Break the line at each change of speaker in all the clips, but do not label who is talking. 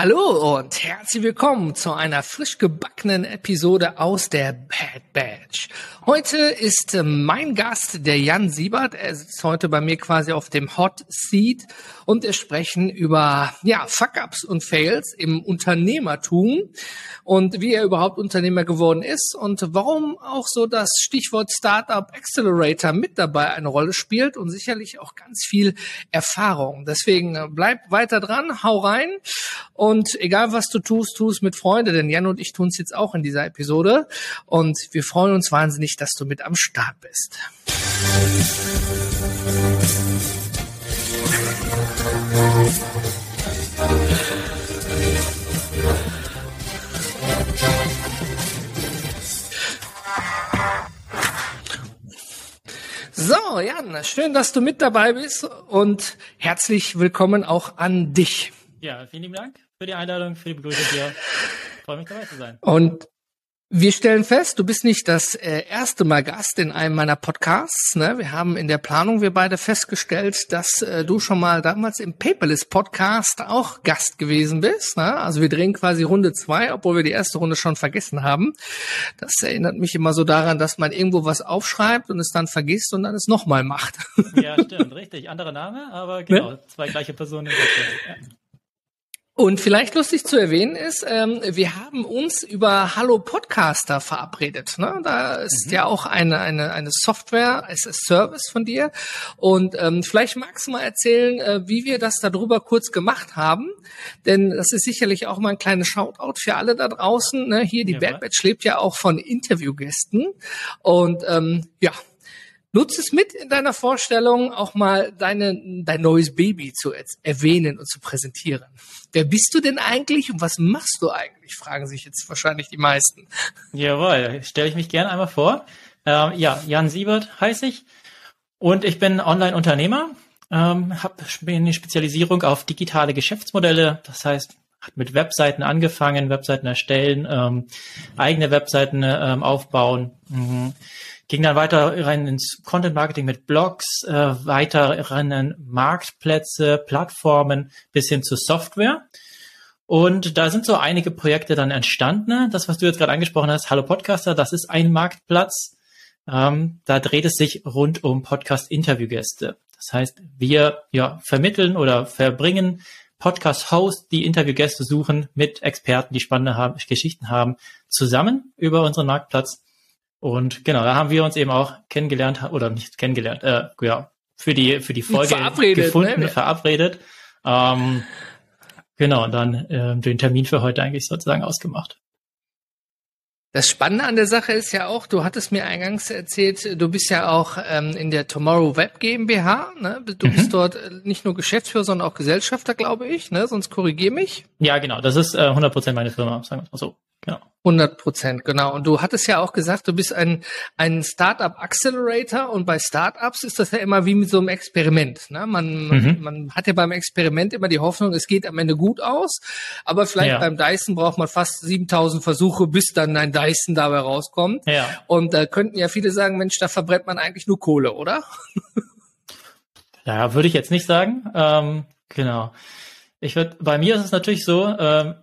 Hallo und herzlich willkommen zu einer frisch gebackenen Episode aus der Bad Batch. Heute ist äh, mein Gast der Jan Siebert. Er sitzt heute bei mir quasi auf dem Hot Seat und wir sprechen über ja, Fuck-ups und Fails im Unternehmertum und wie er überhaupt Unternehmer geworden ist und warum auch so das Stichwort Startup Accelerator mit dabei eine Rolle spielt und sicherlich auch ganz viel Erfahrung. Deswegen äh, bleib weiter dran, hau rein und egal was du tust, tu es mit Freude, denn Jan und ich tun es jetzt auch in dieser Episode. Und wir freuen uns wahnsinnig, dass du mit am Start bist. So, Jan, schön, dass du mit dabei bist und herzlich willkommen auch an dich.
Ja, vielen Dank für die Einladung, für die Begrüßung hier. Ich freue mich dabei zu sein.
Und wir stellen fest, du bist nicht das äh, erste Mal Gast in einem meiner Podcasts. Ne? Wir haben in der Planung wir beide festgestellt, dass äh, du schon mal damals im Paperless Podcast auch Gast gewesen bist. Ne? Also wir drehen quasi Runde zwei, obwohl wir die erste Runde schon vergessen haben. Das erinnert mich immer so daran, dass man irgendwo was aufschreibt und es dann vergisst und dann es nochmal macht.
Ja, stimmt, richtig. Anderer Name, aber genau, ne? zwei gleiche Personen. Ja.
Und vielleicht lustig zu erwähnen ist, ähm, wir haben uns über Hallo Podcaster verabredet. Ne? Da ist mhm. ja auch eine, eine, eine Software, es ist Service von dir. Und ähm, vielleicht magst du mal erzählen, äh, wie wir das darüber kurz gemacht haben. Denn das ist sicherlich auch mal ein kleines Shoutout für alle da draußen. Ne? Hier, die ja, Bad Batch lebt ja auch von Interviewgästen. Und ähm, ja, Nutze es mit in deiner Vorstellung, auch mal deine, dein neues Baby zu erwähnen und zu präsentieren. Wer bist du denn eigentlich und was machst du eigentlich, fragen sich jetzt wahrscheinlich die meisten.
Jawohl, stelle ich mich gerne einmal vor. Ähm, ja, Jan Siebert heiße ich und ich bin Online-Unternehmer, ähm, habe eine Spezialisierung auf digitale Geschäftsmodelle, das heißt, hat mit Webseiten angefangen, Webseiten erstellen, ähm, eigene Webseiten ähm, aufbauen. Mhm ging dann weiter rein ins Content Marketing mit Blogs, äh, weiter rein in Marktplätze, Plattformen bis hin zu Software. Und da sind so einige Projekte dann entstanden. Das, was du jetzt gerade angesprochen hast, Hallo Podcaster, das ist ein Marktplatz. Ähm, da dreht es sich rund um Podcast-Interviewgäste. Das heißt, wir ja, vermitteln oder verbringen Podcast-Hosts, die Interviewgäste suchen, mit Experten, die spannende haben, Geschichten haben, zusammen über unseren Marktplatz. Und genau, da haben wir uns eben auch kennengelernt, oder nicht kennengelernt, äh, ja, für die, für die Folge verabredet, gefunden, ne? verabredet. Ähm, genau, und dann äh, den Termin für heute eigentlich sozusagen ausgemacht.
Das Spannende an der Sache ist ja auch, du hattest mir eingangs erzählt, du bist ja auch ähm, in der Tomorrow Web GmbH. Ne? Du mhm. bist dort äh, nicht nur Geschäftsführer, sondern auch Gesellschafter, glaube ich. Ne? Sonst korrigier mich.
Ja, genau. Das ist äh, 100% meine Firma, sagen wir mal so. Genau.
100 Prozent, genau. Und du hattest ja auch gesagt, du bist ein, ein Startup Accelerator und bei Startups ist das ja immer wie mit so einem Experiment. Ne? Man, mhm. man, man hat ja beim Experiment immer die Hoffnung, es geht am Ende gut aus, aber vielleicht ja. beim Dyson braucht man fast 7000 Versuche, bis dann ein Dyson dabei rauskommt. Ja. Und da könnten ja viele sagen, Mensch, da verbrennt man eigentlich nur Kohle, oder?
ja, würde ich jetzt nicht sagen. Ähm, genau. Ich würde, bei mir ist es natürlich so, ähm,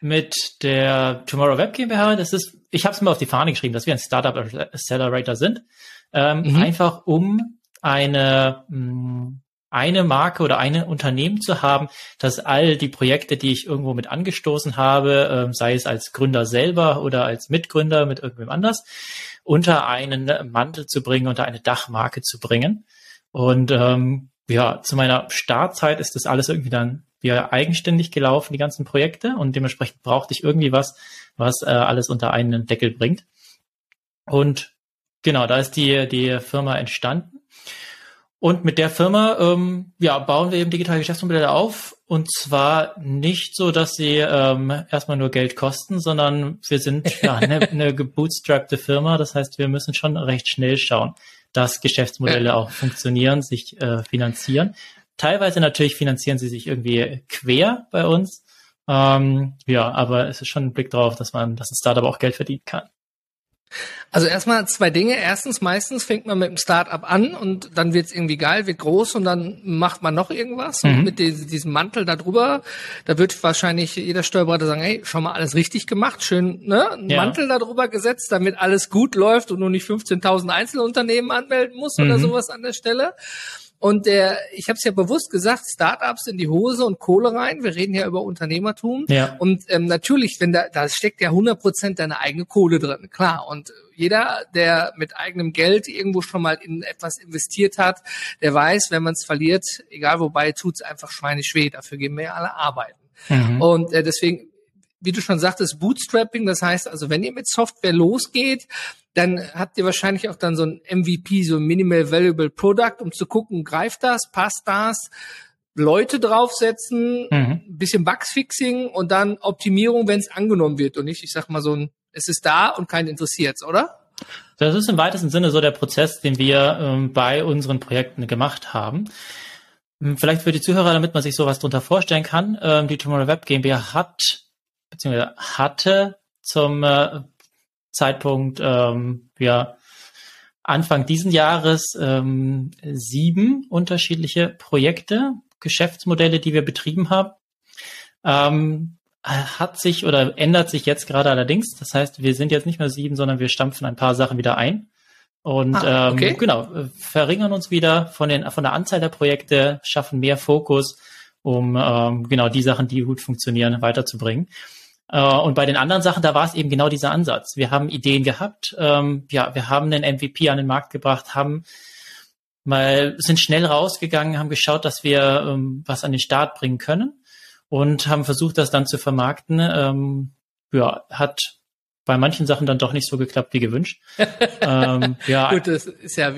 mit der Tomorrow Web GmbH. Das ist, ich habe es mir auf die Fahne geschrieben, dass wir ein Startup Accelerator sind. Ähm, mhm. Einfach um eine, mh, mm, eine Marke oder ein Unternehmen zu haben, dass all die Projekte, die ich irgendwo mit angestoßen habe, ähm, sei es als Gründer selber oder als Mitgründer mit irgendwem anders, unter einen Mantel zu bringen, unter eine Dachmarke zu bringen. Und ähm, ja, zu meiner Startzeit ist das alles irgendwie dann wir eigenständig gelaufen, die ganzen Projekte, und dementsprechend brauchte ich irgendwie was, was äh, alles unter einen Deckel bringt. Und genau, da ist die, die Firma entstanden. Und mit der Firma ähm, ja, bauen wir eben digitale Geschäftsmodelle auf. Und zwar nicht so, dass sie ähm, erstmal nur Geld kosten, sondern wir sind ja, eine, eine gebootstrappte Firma. Das heißt, wir müssen schon recht schnell schauen, dass Geschäftsmodelle auch funktionieren, sich äh, finanzieren. Teilweise natürlich finanzieren sie sich irgendwie quer bei uns. Ähm, ja, aber es ist schon ein Blick drauf, dass man, dass ein Startup auch Geld verdienen kann.
Also erstmal zwei Dinge. Erstens, meistens fängt man mit einem Startup an und dann wird's irgendwie geil, wird groß und dann macht man noch irgendwas mhm. und mit diesem Mantel da drüber, da wird wahrscheinlich jeder Steuerberater sagen, hey, schon mal alles richtig gemacht, schön, ne, einen ja. Mantel da drüber gesetzt, damit alles gut läuft und nur nicht 15.000 Einzelunternehmen anmelden muss mhm. oder sowas an der Stelle. Und der, ich habe es ja bewusst gesagt, Startups in die Hose und Kohle rein. Wir reden ja über Unternehmertum. Ja. Und ähm, natürlich, wenn da, da steckt ja 100 Prozent deine eigene Kohle drin, klar. Und jeder, der mit eigenem Geld irgendwo schon mal in etwas investiert hat, der weiß, wenn man es verliert, egal wobei, tut es einfach schweinisch weh. Dafür gehen wir ja alle arbeiten. Mhm. Und äh, deswegen wie du schon sagtest, Bootstrapping. Das heißt also, wenn ihr mit Software losgeht, dann habt ihr wahrscheinlich auch dann so ein MVP, so ein Minimal Valuable Product, um zu gucken, greift das, passt das, Leute draufsetzen, mhm. bisschen Bugsfixing und dann Optimierung, wenn es angenommen wird und nicht, ich sag mal so ein, es ist da und keinen interessiert's, oder?
Das ist im weitesten Sinne so der Prozess, den wir ähm, bei unseren Projekten gemacht haben. Hm, vielleicht für die Zuhörer, damit man sich sowas drunter vorstellen kann, ähm, die Tomorrow Web GmbH hat beziehungsweise hatte zum äh, Zeitpunkt ähm, ja Anfang diesen Jahres ähm, sieben unterschiedliche Projekte, Geschäftsmodelle, die wir betrieben haben. Ähm, hat sich oder ändert sich jetzt gerade allerdings. Das heißt, wir sind jetzt nicht mehr sieben, sondern wir stampfen ein paar Sachen wieder ein. Und ah, okay. ähm, genau, verringern uns wieder von, den, von der Anzahl der Projekte, schaffen mehr Fokus, um ähm, genau die Sachen, die gut funktionieren, weiterzubringen. Äh, und bei den anderen Sachen, da war es eben genau dieser Ansatz. Wir haben Ideen gehabt, ähm, ja, wir haben einen MVP an den Markt gebracht, haben mal sind schnell rausgegangen, haben geschaut, dass wir ähm, was an den Start bringen können und haben versucht, das dann zu vermarkten. Ähm, ja, hat bei manchen Sachen dann doch nicht so geklappt wie gewünscht. ähm, ja, Gut, das ist ja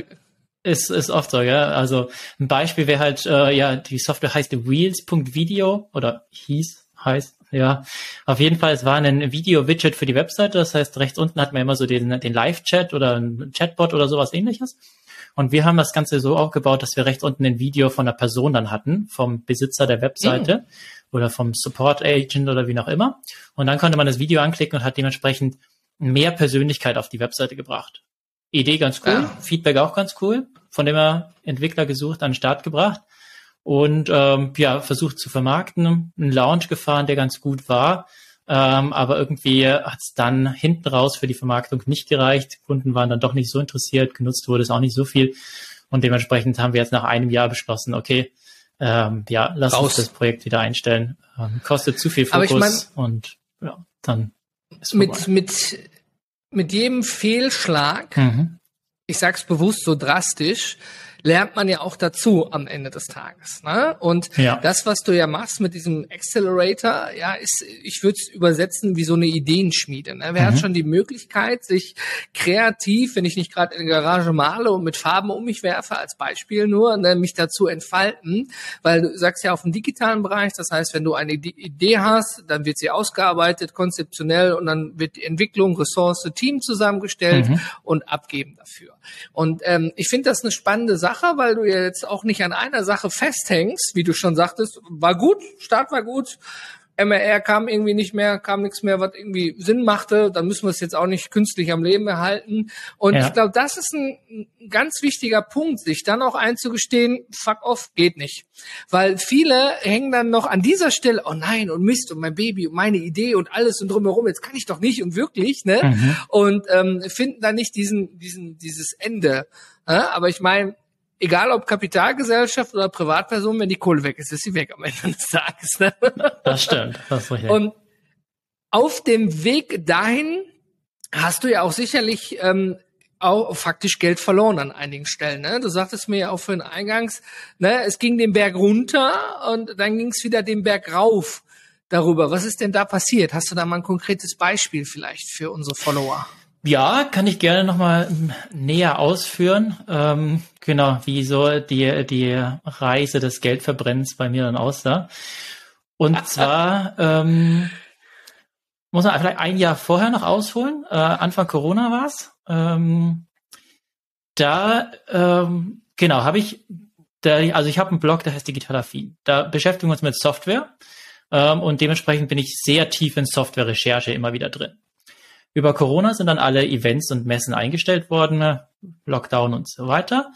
ist, ist oft so, ja. Also ein Beispiel wäre halt, äh, ja, die Software heißt Wheels.video oder hieß, heißt ja, auf jeden Fall, es war ein Video-Widget für die Webseite. Das heißt, rechts unten hat man immer so den, den Live-Chat oder ein Chatbot oder sowas ähnliches. Und wir haben das Ganze so aufgebaut, dass wir rechts unten ein Video von einer Person dann hatten, vom Besitzer der Webseite mhm. oder vom Support Agent oder wie noch immer. Und dann konnte man das Video anklicken und hat dementsprechend mehr Persönlichkeit auf die Webseite gebracht. Idee ganz cool, ja. Feedback auch ganz cool, von dem er Entwickler gesucht, an den Start gebracht und ähm, ja, versucht zu vermarkten, einen Launch gefahren, der ganz gut war. Ähm, aber irgendwie hat es dann hinten raus für die Vermarktung nicht gereicht. Kunden waren dann doch nicht so interessiert, genutzt wurde es auch nicht so viel. Und dementsprechend haben wir jetzt nach einem Jahr beschlossen, okay, ähm, ja, lass raus. uns das Projekt wieder einstellen. Ähm, kostet zu viel Fokus ich mein, und ja, dann
ist mit, mit, mit jedem Fehlschlag, mhm. ich sag's bewusst so drastisch, lernt man ja auch dazu am Ende des Tages. Ne? Und ja. das, was du ja machst mit diesem Accelerator, ja, ist, ich würde es übersetzen wie so eine Ideenschmiede. Ne? Wer mhm. hat schon die Möglichkeit, sich kreativ, wenn ich nicht gerade in der Garage male und mit Farben um mich werfe, als Beispiel nur, ne, mich dazu entfalten, weil du sagst ja auf dem digitalen Bereich, das heißt, wenn du eine Idee hast, dann wird sie ausgearbeitet, konzeptionell und dann wird die Entwicklung, Ressource, Team zusammengestellt mhm. und abgeben dafür. Und ähm, ich finde das eine spannende Sache Sache, weil du ja jetzt auch nicht an einer Sache festhängst, wie du schon sagtest, war gut, Start war gut, MRR kam irgendwie nicht mehr, kam nichts mehr, was irgendwie Sinn machte, dann müssen wir es jetzt auch nicht künstlich am Leben erhalten. Und ja. ich glaube, das ist ein, ganz wichtiger Punkt, sich dann auch einzugestehen, fuck off, geht nicht. Weil viele hängen dann noch an dieser Stelle, oh nein, und Mist, und mein Baby, und meine Idee und alles und drumherum, jetzt kann ich doch nicht und wirklich, ne? Mhm. Und ähm, finden dann nicht diesen, diesen, dieses Ende. Ja? Aber ich meine, egal ob Kapitalgesellschaft oder Privatperson, wenn die Kohle weg ist, ist sie weg am Ende des Tages. Ne?
Das stimmt. Das ist richtig.
Und auf dem Weg dahin hast du ja auch sicherlich ähm, auch faktisch Geld verloren an einigen Stellen. Ne? Du sagtest mir ja auch für den Eingangs, ne, es ging den Berg runter und dann ging es wieder den Berg rauf darüber. Was ist denn da passiert? Hast du da mal ein konkretes Beispiel vielleicht für unsere Follower?
Ja, kann ich gerne nochmal näher ausführen. Ähm, genau, wie so die, die Reise des Geldverbrennens bei mir dann aussah. Und zwar ähm, muss man vielleicht ein Jahr vorher noch ausholen. Äh, Anfang Corona war's. Ähm, da, ähm, genau, habe ich, da, also ich habe einen Blog, der heißt Digital Affin. Da beschäftigen wir uns mit Software ähm, und dementsprechend bin ich sehr tief in Software-Recherche immer wieder drin. Über Corona sind dann alle Events und Messen eingestellt worden, Lockdown und so weiter.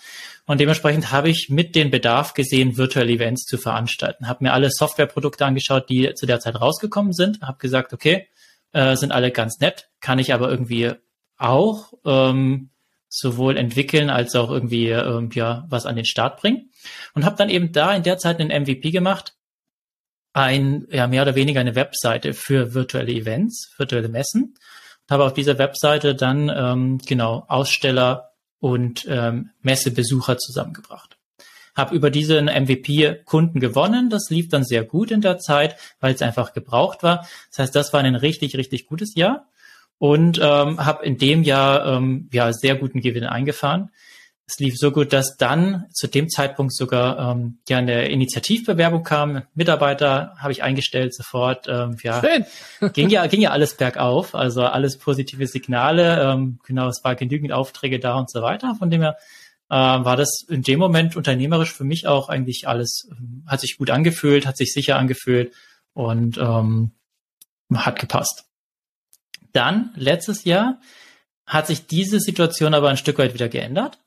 Und dementsprechend habe ich mit den Bedarf gesehen, virtuelle Events zu veranstalten. Habe mir alle Softwareprodukte angeschaut, die zu der Zeit rausgekommen sind. Habe gesagt, okay, äh, sind alle ganz nett, kann ich aber irgendwie auch ähm, sowohl entwickeln als auch irgendwie ähm, ja was an den Start bringen. Und habe dann eben da in der Zeit einen MVP gemacht, ein ja mehr oder weniger eine Webseite für virtuelle Events, virtuelle Messen. Habe auf dieser Webseite dann ähm, genau Aussteller und ähm, Messebesucher zusammengebracht. Habe über diesen MVP Kunden gewonnen. Das lief dann sehr gut in der Zeit, weil es einfach gebraucht war. Das heißt, das war ein richtig, richtig gutes Jahr und ähm, habe in dem Jahr ähm, ja sehr guten Gewinn eingefahren. Es lief so gut, dass dann zu dem Zeitpunkt sogar ähm, ja eine Initiativbewerbung kam. Mitarbeiter habe ich eingestellt sofort. Ähm, ja, Schön. ging ja ging ja alles bergauf, also alles positive Signale. Ähm, genau, es war genügend Aufträge da und so weiter. Von dem her äh, war das in dem Moment unternehmerisch für mich auch eigentlich alles ähm, hat sich gut angefühlt, hat sich sicher angefühlt und ähm, hat gepasst. Dann, letztes Jahr, hat sich diese Situation aber ein Stück weit wieder geändert.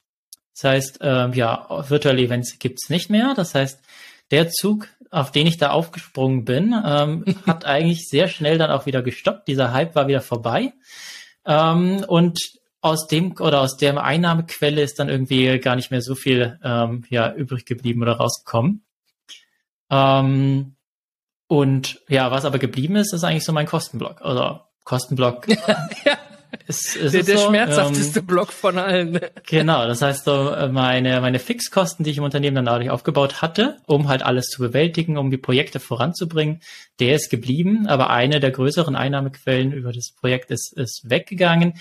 Das heißt, äh, ja, virtuelle Events gibt's nicht mehr. Das heißt, der Zug, auf den ich da aufgesprungen bin, ähm, hat eigentlich sehr schnell dann auch wieder gestoppt. Dieser Hype war wieder vorbei. Ähm, und aus dem oder aus der Einnahmequelle ist dann irgendwie gar nicht mehr so viel ähm, ja, übrig geblieben oder rausgekommen. Ähm, und ja, was aber geblieben ist, ist eigentlich so mein Kostenblock. Also Kostenblock. ja.
Ist, ist der, der so, schmerzhafteste ähm, Block von allen.
Genau, das heißt so äh, meine meine Fixkosten, die ich im Unternehmen dann dadurch aufgebaut hatte, um halt alles zu bewältigen, um die Projekte voranzubringen, der ist geblieben, aber eine der größeren Einnahmequellen über das Projekt ist ist weggegangen.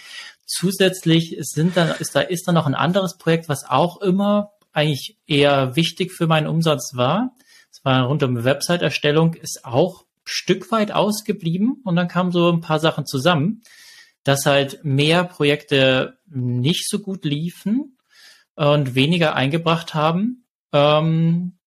Zusätzlich sind dann ist da ist dann noch ein anderes Projekt, was auch immer eigentlich eher wichtig für meinen Umsatz war. Es war rund um Website-Erstellung, ist auch Stück weit ausgeblieben und dann kamen so ein paar Sachen zusammen, dass halt mehr Projekte nicht so gut liefen und weniger eingebracht haben ähm,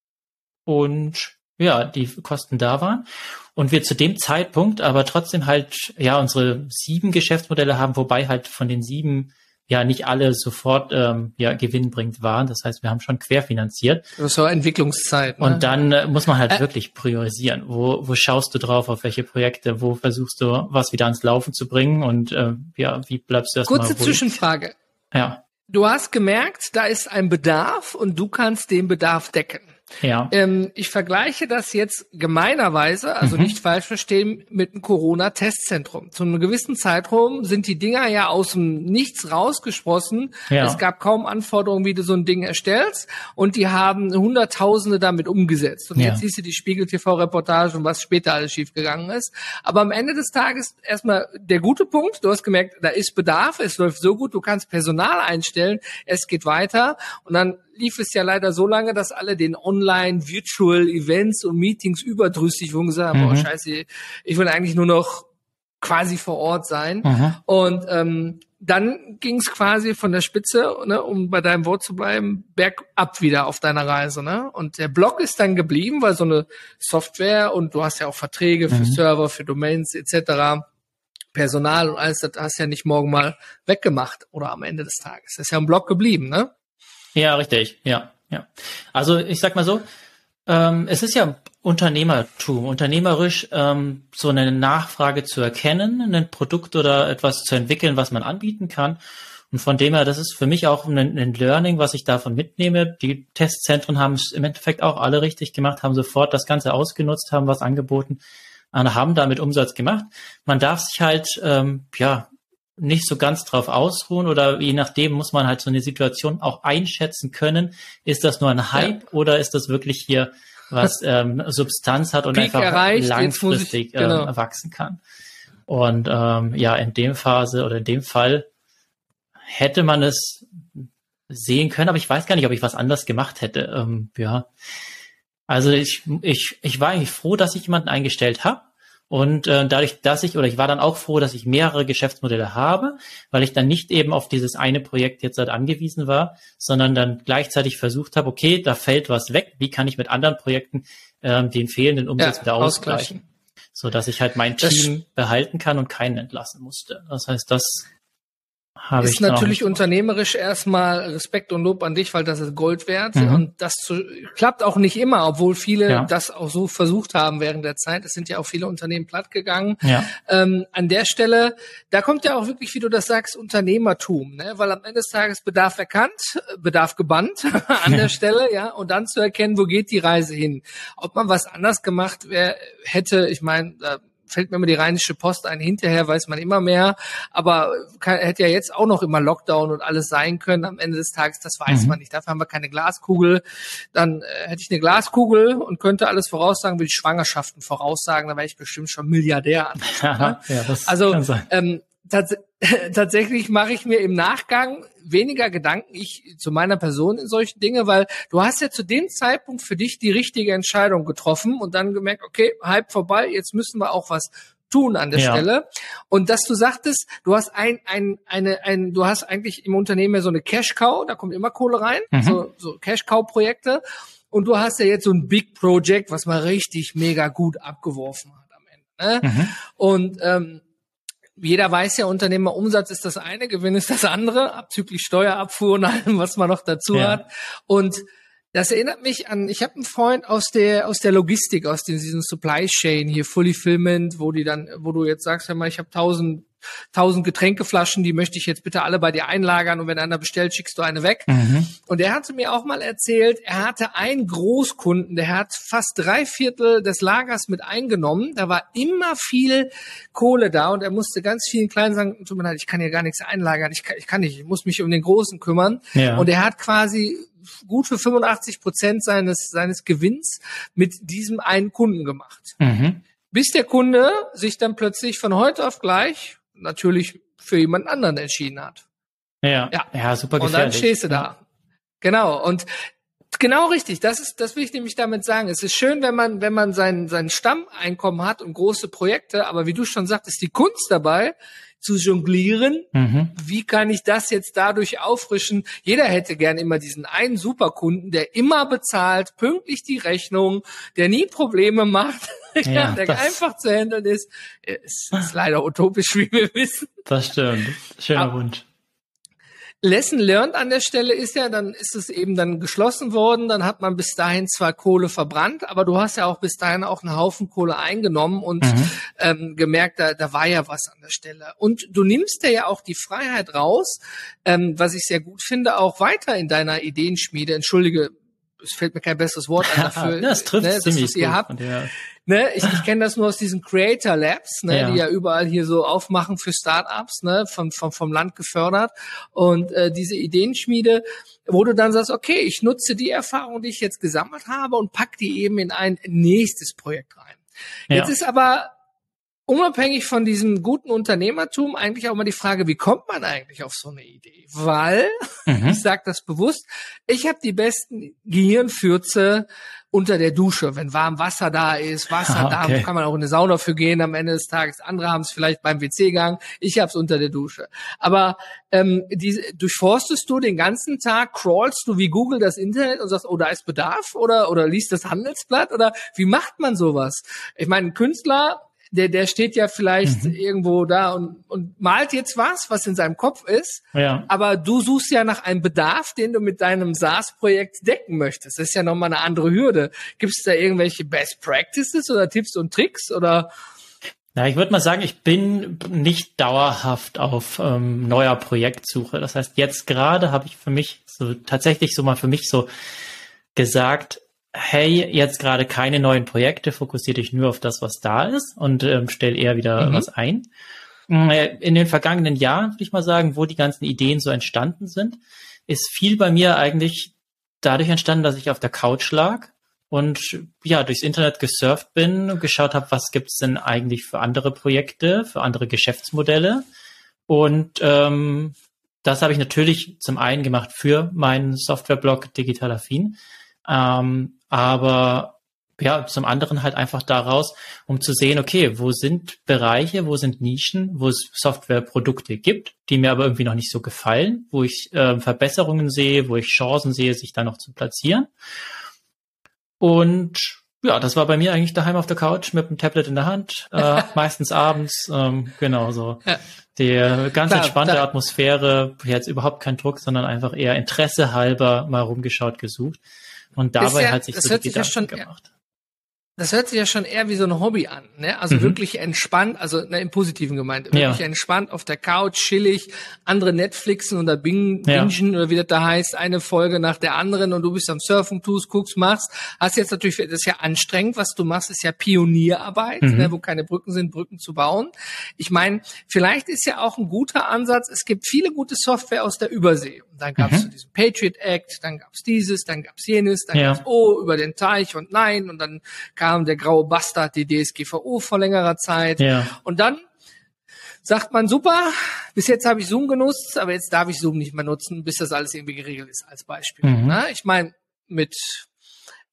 und ja, die Kosten da waren. Und wir zu dem Zeitpunkt aber trotzdem halt, ja, unsere sieben Geschäftsmodelle haben, wobei halt von den sieben ja nicht alle sofort ähm, ja, gewinnbringend waren. Das heißt, wir haben schon querfinanziert.
Das war Entwicklungszeit.
Ne? Und dann äh, muss man halt äh, wirklich priorisieren. Wo, wo schaust du drauf, auf welche Projekte, wo versuchst du was wieder ans Laufen zu bringen und äh, ja, wie bleibst du erstmal
Kurze? Zwischenfrage.
Ja.
Du hast gemerkt, da ist ein Bedarf und du kannst den Bedarf decken.
Ja.
Ähm, ich vergleiche das jetzt gemeinerweise, also mhm. nicht falsch verstehen, mit einem Corona-Testzentrum. Zu einem gewissen Zeitraum sind die Dinger ja aus dem Nichts rausgesprossen. Ja. Es gab kaum Anforderungen, wie du so ein Ding erstellst. Und die haben Hunderttausende damit umgesetzt. Und ja. jetzt siehst du die Spiegel-TV-Reportage und was später alles schiefgegangen ist. Aber am Ende des Tages erstmal der gute Punkt. Du hast gemerkt, da ist Bedarf. Es läuft so gut. Du kannst Personal einstellen. Es geht weiter. Und dann lief es ja leider so lange, dass alle den Online-Virtual-Events und Meetings überdrüssig wurden gesagt haben, mhm. boah, scheiße, ich will eigentlich nur noch quasi vor Ort sein. Mhm. Und ähm, dann ging es quasi von der Spitze, ne, um bei deinem Wort zu bleiben, bergab wieder auf deiner Reise. Ne? Und der Blog ist dann geblieben, weil so eine Software und du hast ja auch Verträge für mhm. Server, für Domains etc., Personal und alles, das hast du ja nicht morgen mal weggemacht oder am Ende des Tages. Das ist ja ein Blog geblieben, ne?
Ja, richtig. Ja, ja. Also ich sag mal so, ähm, es ist ja Unternehmertum, unternehmerisch ähm, so eine Nachfrage zu erkennen, ein Produkt oder etwas zu entwickeln, was man anbieten kann. Und von dem her, das ist für mich auch ein, ein Learning, was ich davon mitnehme. Die Testzentren haben es im Endeffekt auch alle richtig gemacht, haben sofort das Ganze ausgenutzt, haben was angeboten, haben damit Umsatz gemacht. Man darf sich halt ähm, ja nicht so ganz drauf ausruhen oder je nachdem muss man halt so eine Situation auch einschätzen können. Ist das nur ein Hype ja. oder ist das wirklich hier was ähm, Substanz hat und Peak einfach erreicht, langfristig ich, genau. ähm, wachsen kann? Und ähm, ja, in dem Phase oder in dem Fall hätte man es sehen können, aber ich weiß gar nicht, ob ich was anders gemacht hätte. Ähm, ja, also ich, ich, ich war eigentlich froh, dass ich jemanden eingestellt habe und äh, dadurch, dass ich, oder ich war dann auch froh, dass ich mehrere Geschäftsmodelle habe, weil ich dann nicht eben auf dieses eine Projekt jetzt halt angewiesen war, sondern dann gleichzeitig versucht habe, okay, da fällt was weg, wie kann ich mit anderen Projekten ähm, den fehlenden Umsatz ja, wieder ausgleichen. ausgleichen. so dass ich halt mein Team das behalten kann und keinen entlassen musste. Das heißt, das habe
ist
ich
natürlich unternehmerisch erstmal Respekt und Lob an dich, weil das ist Gold wert mhm. und das zu, klappt auch nicht immer, obwohl viele ja. das auch so versucht haben während der Zeit. Es sind ja auch viele Unternehmen plattgegangen. Ja. Ähm, an der Stelle, da kommt ja auch wirklich, wie du das sagst, Unternehmertum, ne? weil am Ende des Tages Bedarf erkannt, Bedarf gebannt an der Stelle, ja, und dann zu erkennen, wo geht die Reise hin. Ob man was anders gemacht wär, hätte, ich meine, fällt mir immer die Rheinische Post ein. Hinterher weiß man immer mehr, aber kann, hätte ja jetzt auch noch immer Lockdown und alles sein können am Ende des Tages. Das weiß mhm. man nicht. Dafür haben wir keine Glaskugel. Dann äh, hätte ich eine Glaskugel und könnte alles voraussagen, will die Schwangerschaften voraussagen. Da wäre ich bestimmt schon Milliardär. An,
ja, ja,
also ähm, tats tatsächlich mache ich mir im Nachgang weniger Gedanken ich zu meiner Person in solchen Dinge, weil du hast ja zu dem Zeitpunkt für dich die richtige Entscheidung getroffen und dann gemerkt, okay, Hype vorbei, jetzt müssen wir auch was tun an der ja. Stelle. Und dass du sagtest, du hast ein, ein, eine, ein, du hast eigentlich im Unternehmen ja so eine Cash Cow, da kommt immer Kohle rein, mhm. so, so Cash Cow Projekte. Und du hast ja jetzt so ein Big Project, was mal richtig mega gut abgeworfen hat am Ende. Ne? Mhm. Und ähm, jeder weiß ja, Unternehmerumsatz ist das eine, Gewinn ist das andere, abzüglich Steuerabfuhr und allem, was man noch dazu ja. hat. Und das erinnert mich an, ich habe einen Freund aus der aus der Logistik, aus diesem Supply Chain hier Fulfillment, wo die dann, wo du jetzt sagst, hör mal, ich habe tausend tausend Getränkeflaschen, die möchte ich jetzt bitte alle bei dir einlagern und wenn einer bestellt, schickst du eine weg. Mhm. Und er hatte mir auch mal erzählt, er hatte einen Großkunden, der hat fast drei Viertel des Lagers mit eingenommen. Da war immer viel Kohle da und er musste ganz vielen Kleinen sagen, tut mir leid, ich kann hier gar nichts einlagern, ich kann, ich kann nicht, ich muss mich um den Großen kümmern. Ja. Und er hat quasi gut für 85 Prozent seines, seines Gewinns mit diesem einen Kunden gemacht. Mhm. Bis der Kunde sich dann plötzlich von heute auf gleich natürlich für jemand anderen entschieden hat.
Ja, ja, ja super gefährlich.
Und dann stehst du da. Genau. Und genau richtig. Das ist, das will ich nämlich damit sagen. Es ist schön, wenn man, wenn man sein, sein Stammeinkommen hat und große Projekte. Aber wie du schon sagtest, die Kunst dabei zu jonglieren. Mhm. Wie kann ich das jetzt dadurch auffrischen? Jeder hätte gern immer diesen einen Superkunden, der immer bezahlt, pünktlich die Rechnung, der nie Probleme macht, ja, der einfach zu handeln ist. Es ist leider utopisch, wie wir wissen.
Das stimmt. Schöner Aber, Wunsch.
Lesson learned an der Stelle ist ja, dann ist es eben dann geschlossen worden, dann hat man bis dahin zwar Kohle verbrannt, aber du hast ja auch bis dahin auch einen Haufen Kohle eingenommen und mhm. ähm, gemerkt, da, da war ja was an der Stelle. Und du nimmst dir ja auch die Freiheit raus, ähm, was ich sehr gut finde, auch weiter in deiner Ideenschmiede, entschuldige, es fällt mir kein besseres Wort ein dafür.
ja, das trifft ne, ziemlich das, was ihr habt.
Ne, ich, ich kenne das nur aus diesen Creator Labs, ne, ja. die ja überall hier so aufmachen für Startups, ne, vom, vom, vom Land gefördert. Und äh, diese Ideenschmiede, wo du dann sagst, okay, ich nutze die Erfahrung, die ich jetzt gesammelt habe und pack die eben in ein nächstes Projekt rein. Ja. Jetzt ist aber unabhängig von diesem guten Unternehmertum eigentlich auch mal die Frage, wie kommt man eigentlich auf so eine Idee? Weil, mhm. ich sage das bewusst, ich habe die besten Gehirnfürze unter der Dusche, wenn warm Wasser da ist, Wasser ah, okay. da, kann man auch in eine Sauna für gehen am Ende des Tages. Andere haben es vielleicht beim WC-Gang, ich habe es unter der Dusche. Aber ähm, die, durchforstest du den ganzen Tag, crawlst du wie Google das Internet und sagst, oh, da ist Bedarf oder oder liest das Handelsblatt oder wie macht man sowas? Ich meine, ein Künstler der, der steht ja vielleicht mhm. irgendwo da und, und malt jetzt was, was in seinem Kopf ist. Ja. Aber du suchst ja nach einem Bedarf, den du mit deinem SaaS-Projekt decken möchtest. Das ist ja nochmal eine andere Hürde. Gibt es da irgendwelche Best Practices oder Tipps und Tricks oder?
Ja, ich würde mal sagen, ich bin nicht dauerhaft auf ähm, neuer Projektsuche. Das heißt, jetzt gerade habe ich für mich so tatsächlich so mal für mich so gesagt, hey, jetzt gerade keine neuen Projekte, fokussiere dich nur auf das, was da ist und ähm, stell eher wieder mhm. was ein. Mm, äh, in den vergangenen Jahren, würde ich mal sagen, wo die ganzen Ideen so entstanden sind, ist viel bei mir eigentlich dadurch entstanden, dass ich auf der Couch lag und ja, durchs Internet gesurft bin und geschaut habe, was gibt's denn eigentlich für andere Projekte, für andere Geschäftsmodelle. Und ähm, das habe ich natürlich zum einen gemacht für meinen Softwareblog Digital Affin, ähm, aber ja, zum anderen halt einfach daraus, um zu sehen, okay, wo sind Bereiche, wo sind Nischen, wo es Softwareprodukte gibt, die mir aber irgendwie noch nicht so gefallen, wo ich äh, Verbesserungen sehe, wo ich Chancen sehe, sich da noch zu platzieren. Und ja, das war bei mir eigentlich daheim auf der Couch mit dem Tablet in der Hand, äh, meistens abends, ähm, genau so. Ja. Die ganz klar, entspannte klar. Atmosphäre, jetzt überhaupt kein Druck, sondern einfach eher Interesse halber mal rumgeschaut, gesucht. Und dabei ja, hat sich so die Gedanken gemacht. Ja
das hört sich ja schon eher wie so ein Hobby an, ne? Also mhm. wirklich entspannt, also ne, im positiven gemeint, wirklich ja. entspannt auf der Couch, chillig, andere Netflixen oder Bing, ja. Bingen oder wie das da heißt, eine Folge nach der anderen und du bist am Surfen, tust, guckst, machst. Hast jetzt natürlich, das ist ja anstrengend, was du machst, ist ja Pionierarbeit, mhm. ne, wo keine Brücken sind, Brücken zu bauen. Ich meine, vielleicht ist ja auch ein guter Ansatz, es gibt viele gute Software aus der Übersee. Dann gab es mhm. diesen Patriot Act, dann gab es dieses, dann gab es jenes, dann ja. gab es oh über den Teich und nein und dann kam der graue Bastard, die DSGVO vor längerer Zeit. Ja. Und dann sagt man, super, bis jetzt habe ich Zoom genutzt, aber jetzt darf ich Zoom nicht mehr nutzen, bis das alles irgendwie geregelt ist, als Beispiel. Mhm. Na, ich meine, mit,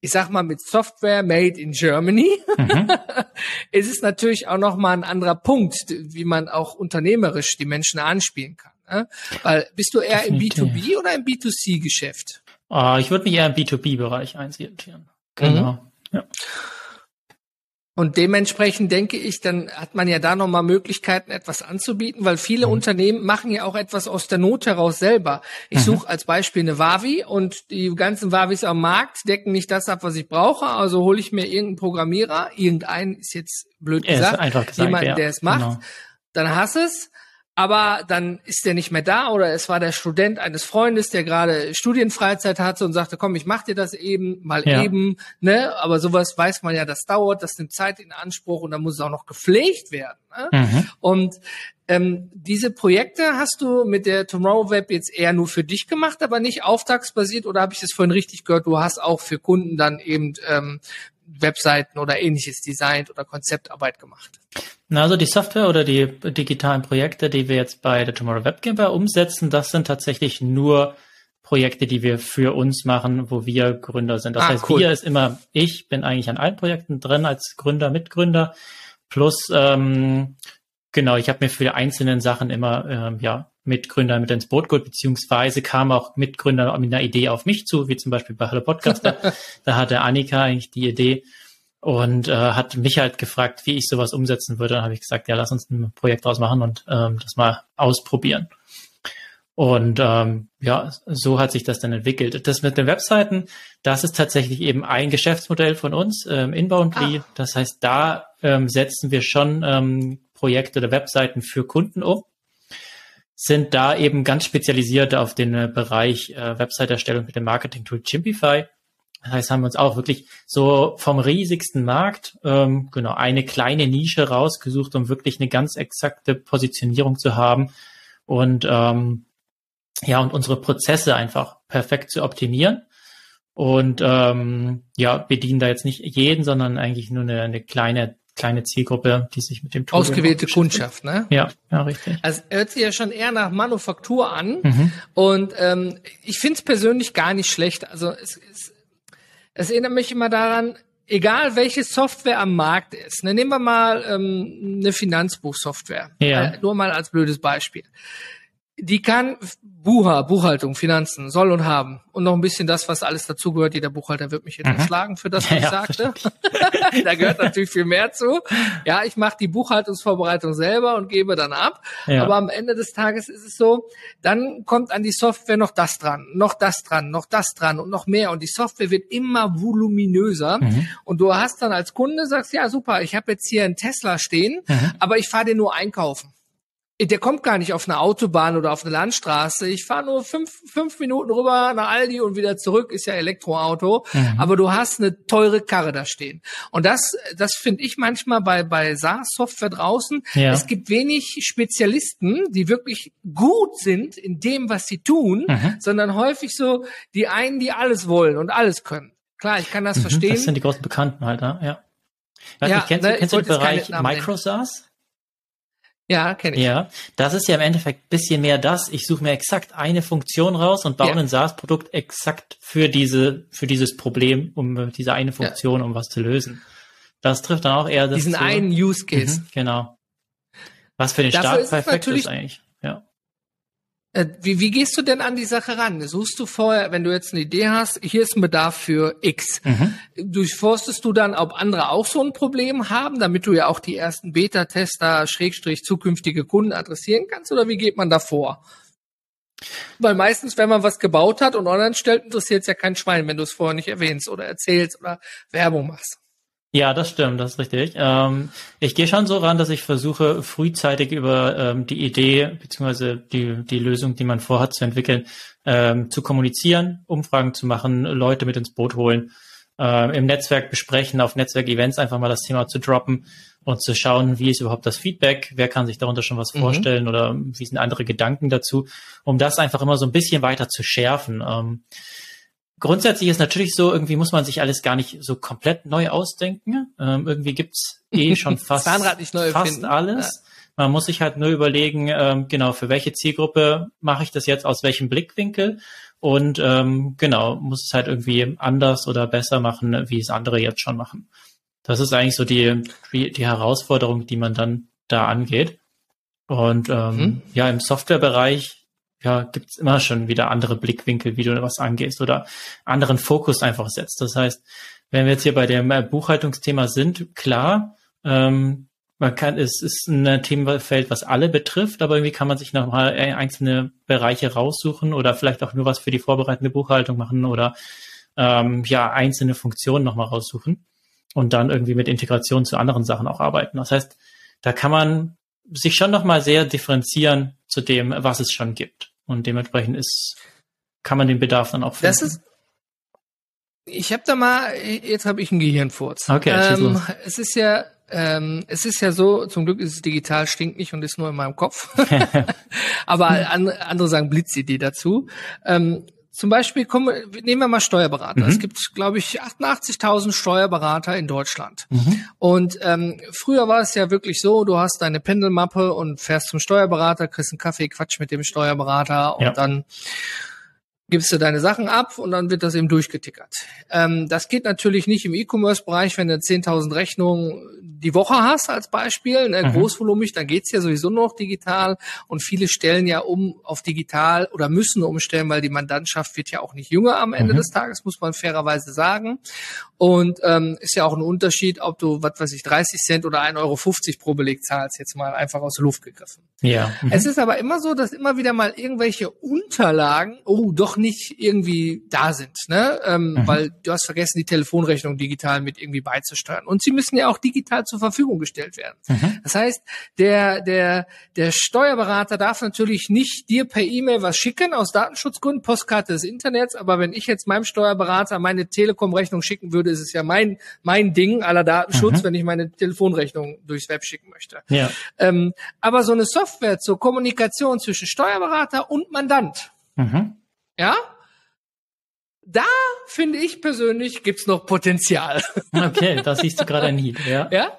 ich sag mal, mit Software made in Germany mhm. ist es natürlich auch nochmal ein anderer Punkt, wie man auch unternehmerisch die Menschen anspielen kann. Ne? Weil bist du eher Definitiv. im B2B oder im B2C-Geschäft?
Uh, ich würde mich eher im B2B-Bereich einsortieren. Genau. Mhm. Ja.
Und dementsprechend denke ich, dann hat man ja da nochmal Möglichkeiten, etwas anzubieten, weil viele mhm. Unternehmen machen ja auch etwas aus der Not heraus selber. Ich mhm. suche als Beispiel eine Wavi und die ganzen Wavis am Markt decken nicht das ab, was ich brauche. Also hole ich mir irgendeinen Programmierer, irgendeinen ist jetzt blöd gesagt, gesagt jemanden, der es macht. Genau. Dann hast es aber dann ist der nicht mehr da oder es war der Student eines Freundes, der gerade Studienfreizeit hatte und sagte, komm, ich mach dir das eben, mal ja. eben, ne? Aber sowas weiß man ja, das dauert, das nimmt Zeit in Anspruch und dann muss es auch noch gepflegt werden. Ne? Mhm. Und ähm, diese Projekte hast du mit der Tomorrow Web jetzt eher nur für dich gemacht, aber nicht auftragsbasiert oder habe ich das vorhin richtig gehört? Du hast auch für Kunden dann eben ähm, Webseiten oder ähnliches designt oder Konzeptarbeit gemacht?
Na, also die Software oder die digitalen Projekte, die wir jetzt bei der Tomorrow Web GmbH umsetzen, das sind tatsächlich nur Projekte, die wir für uns machen, wo wir Gründer sind. Das ah, heißt, cool. wir ist immer, ich bin eigentlich an allen Projekten drin als Gründer, Mitgründer. Plus, ähm, genau, ich habe mir für die einzelnen Sachen immer ähm, ja Mitgründer mit ins Boot geholt, beziehungsweise kam auch Mitgründer mit einer Idee auf mich zu, wie zum Beispiel bei Hallo Podcaster. da hatte Annika eigentlich die Idee und äh, hat mich halt gefragt, wie ich sowas umsetzen würde. Dann habe ich gesagt, ja, lass uns ein Projekt draus machen und ähm, das mal ausprobieren. Und ähm, ja, so hat sich das dann entwickelt. Das mit den Webseiten, das ist tatsächlich eben ein Geschäftsmodell von uns, ähm, Inboundly. Ah. Das heißt, da ähm, setzen wir schon ähm, Projekte oder Webseiten für Kunden um sind da eben ganz spezialisiert auf den äh, Bereich äh, Website-Erstellung mit dem Marketing-Tool Chimpify. Das heißt, haben wir uns auch wirklich so vom riesigsten Markt ähm, genau eine kleine Nische rausgesucht, um wirklich eine ganz exakte Positionierung zu haben und ähm, ja und unsere Prozesse einfach perfekt zu optimieren und ähm, ja bedienen da jetzt nicht jeden, sondern eigentlich nur eine, eine kleine kleine Zielgruppe, die sich mit dem
Tool Ausgewählte Kundschaft, ne?
Ja, ja, richtig.
Also hört sich ja schon eher nach Manufaktur an. Mhm. Und ähm, ich finde es persönlich gar nicht schlecht. Also es, es, es erinnert mich immer daran, egal welche Software am Markt ist. Ne, nehmen wir mal ähm, eine Finanzbuchsoftware. Ja. Äh, nur mal als blödes Beispiel die kann Bucher, Buchhaltung, Finanzen, soll und haben. Und noch ein bisschen das, was alles dazugehört. Jeder Buchhalter wird mich jetzt mhm. erschlagen für das, was ja, ich sagte. da gehört natürlich viel mehr zu. Ja, ich mache die Buchhaltungsvorbereitung selber und gebe dann ab. Ja. Aber am Ende des Tages ist es so, dann kommt an die Software noch das dran, noch das dran, noch das dran und noch mehr. Und die Software wird immer voluminöser. Mhm. Und du hast dann als Kunde, sagst, ja super, ich habe jetzt hier einen Tesla stehen, mhm. aber ich fahre den nur einkaufen der kommt gar nicht auf eine Autobahn oder auf eine Landstraße. Ich fahre nur fünf, fünf Minuten rüber nach Aldi und wieder zurück, ist ja Elektroauto. Mhm. Aber du hast eine teure Karre da stehen. Und das, das finde ich manchmal bei, bei SaaS-Software draußen. Ja. Es gibt wenig Spezialisten, die wirklich gut sind in dem, was sie tun, mhm. sondern häufig so die einen, die alles wollen und alles können. Klar, ich kann das mhm. verstehen. Das
sind die großen Bekannten halt, ne? ja. Weiß ja, nicht, kennst, ne, kennst du den Bereich MicroSaaS?
Ja, kenne ich.
Ja, das ist ja im Endeffekt bisschen mehr das. Ich suche mir exakt eine Funktion raus und baue ja. ein SaaS-Produkt exakt für diese, für dieses Problem, um diese eine Funktion, ja. um was zu lösen. Das trifft dann auch eher das.
Diesen zu, einen Use Case.
Mhm, genau. Was für den Dafür Start ist perfekt ist eigentlich.
Äh, wie, wie gehst du denn an die Sache ran? Suchst du vorher, wenn du jetzt eine Idee hast, hier ist ein Bedarf für X. Mhm. Durchforstest du dann, ob andere auch so ein Problem haben, damit du ja auch die ersten Beta-Tester, Schrägstrich, zukünftige Kunden adressieren kannst? Oder wie geht man da vor? Weil meistens, wenn man was gebaut hat und online stellt, interessiert es ja kein Schwein, wenn du es vorher nicht erwähnst oder erzählst oder Werbung machst.
Ja, das stimmt, das ist richtig. Ähm, ich gehe schon so ran, dass ich versuche, frühzeitig über ähm, die Idee beziehungsweise die, die Lösung, die man vorhat zu entwickeln, ähm, zu kommunizieren, Umfragen zu machen, Leute mit ins Boot holen, äh, im Netzwerk besprechen, auf Netzwerkevents einfach mal das Thema zu droppen und zu schauen, wie ist überhaupt das Feedback, wer kann sich darunter schon was mhm. vorstellen oder wie sind andere Gedanken dazu, um das einfach immer so ein bisschen weiter zu schärfen. Ähm, grundsätzlich ist natürlich so, irgendwie muss man sich alles gar nicht so komplett neu ausdenken. Ähm, irgendwie gibt's eh schon fast, fast alles. Ja. Man muss sich halt nur überlegen, ähm, genau, für welche Zielgruppe mache ich das jetzt aus welchem Blickwinkel und ähm, genau, muss es halt irgendwie anders oder besser machen, wie es andere jetzt schon machen. Das ist eigentlich so die, die, Herausforderung, die man dann da angeht. Und ähm, mhm. ja, im Softwarebereich ja, gibt's immer schon wieder andere Blickwinkel, wie du was angehst oder anderen Fokus einfach setzt. Das heißt, wenn wir jetzt hier bei dem äh, Buchhaltungsthema sind, klar, ähm, man kann, es ist ein Themenfeld, was alle betrifft, aber irgendwie kann man sich nochmal einzelne Bereiche raussuchen oder vielleicht auch nur was für die vorbereitende Buchhaltung machen oder ähm, ja, einzelne Funktionen nochmal raussuchen und dann irgendwie mit Integration zu anderen Sachen auch arbeiten. Das heißt, da kann man sich schon nochmal sehr differenzieren zu dem, was es schon gibt. Und dementsprechend ist, kann man den Bedarf dann auch finden.
Das ist, ich habe da mal, jetzt habe ich einen Gehirnfurz.
Okay,
ähm, es ist ja, ähm, es ist ja so, zum Glück ist es digital, stinkt nicht und ist nur in meinem Kopf. Aber andere sagen Blitzidee dazu. Ähm, zum Beispiel kommen, nehmen wir mal Steuerberater. Mhm. Es gibt, glaube ich, 88.000 Steuerberater in Deutschland. Mhm. Und ähm, früher war es ja wirklich so, du hast deine Pendelmappe und fährst zum Steuerberater, kriegst einen Kaffee, Quatsch mit dem Steuerberater und ja. dann gibst du deine Sachen ab und dann wird das eben durchgetickert. Ähm, das geht natürlich nicht im E-Commerce-Bereich, wenn du 10.000 Rechnungen die Woche hast als Beispiel, ne, mhm. großvolumig, dann geht's ja sowieso noch digital und viele stellen ja um auf digital oder müssen umstellen, weil die Mandantschaft wird ja auch nicht jünger am Ende mhm. des Tages, muss man fairerweise sagen. Und ähm, ist ja auch ein Unterschied, ob du, was weiß ich, 30 Cent oder 1,50 Euro pro Beleg zahlst, jetzt mal einfach aus der Luft gegriffen.
Ja.
Mhm. Es ist aber immer so, dass immer wieder mal irgendwelche Unterlagen, oh, doch nicht irgendwie da sind, ne? Ähm, mhm. Weil du hast vergessen, die Telefonrechnung digital mit irgendwie beizusteuern. Und sie müssen ja auch digital zur Verfügung gestellt werden. Mhm. Das heißt, der, der, der Steuerberater darf natürlich nicht dir per E-Mail was schicken aus Datenschutzgründen, Postkarte des Internets, aber wenn ich jetzt meinem Steuerberater meine Telekom-Rechnung schicken würde, ist es ja mein, mein Ding aller Datenschutz, mhm. wenn ich meine Telefonrechnung durchs Web schicken möchte.
Ja.
Ähm, aber so eine Software zur Kommunikation zwischen Steuerberater und Mandant, mhm. Ja, da finde ich persönlich gibt's noch Potenzial.
Okay, da siehst du gerade ein Heat, ja.
Ja?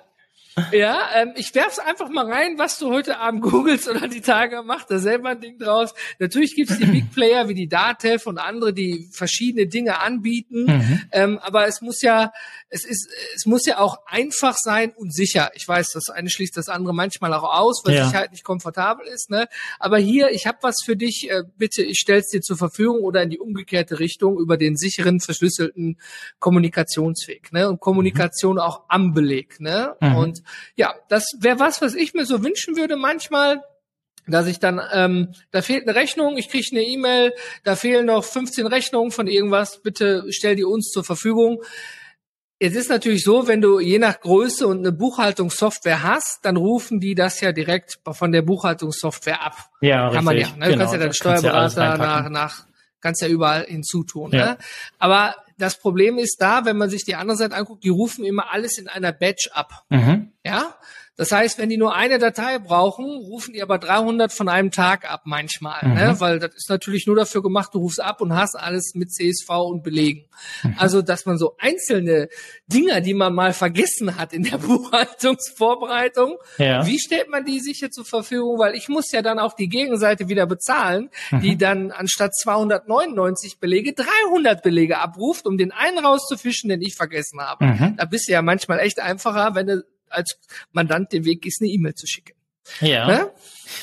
Ja, ähm, ich werf's einfach mal rein, was du heute Abend googelst oder die Tage machst, da selber ein Ding draus. Natürlich gibt's die Big Player wie die Datev und andere, die verschiedene Dinge anbieten. Mhm. Ähm, aber es muss ja, es ist, es muss ja auch einfach sein und sicher. Ich weiß, das eine schließt das andere manchmal auch aus, weil ja. Sicherheit nicht komfortabel ist. Ne? Aber hier, ich habe was für dich. Äh, bitte, ich stell's dir zur Verfügung oder in die umgekehrte Richtung über den sicheren, verschlüsselten Kommunikationsweg. Ne? Und Kommunikation mhm. auch am Beleg. Ne? Mhm. Und ja, das wäre was, was ich mir so wünschen würde manchmal, dass ich dann, ähm, da fehlt eine Rechnung, ich kriege eine E-Mail, da fehlen noch 15 Rechnungen von irgendwas, bitte stell die uns zur Verfügung. Es ist natürlich so, wenn du je nach Größe und eine Buchhaltungssoftware hast, dann rufen die das ja direkt von der Buchhaltungssoftware ab.
Ja,
Kann
richtig.
man ja. Ne?
Genau,
du kannst ja deinen Steuerberater ja nach, nach, kannst ja überall hinzutun. Ja. Ne? Aber das Problem ist da, wenn man sich die andere Seite anguckt, die rufen immer alles in einer Batch ab. Mhm. Ja, das heißt, wenn die nur eine Datei brauchen, rufen die aber 300 von einem Tag ab manchmal, ne? mhm. ne? weil das ist natürlich nur dafür gemacht, du rufst ab und hast alles mit CSV und Belegen. Mhm. Also, dass man so einzelne Dinger, die man mal vergessen hat in der Buchhaltungsvorbereitung, ja. wie stellt man die sicher zur Verfügung? Weil ich muss ja dann auch die Gegenseite wieder bezahlen, mhm. die dann anstatt 299 Belege 300 Belege abruft, um den einen rauszufischen, den ich vergessen habe. Mhm. Da bist du ja manchmal echt einfacher, wenn du als Mandant den Weg ist, eine E-Mail zu schicken.
Ja. Ne?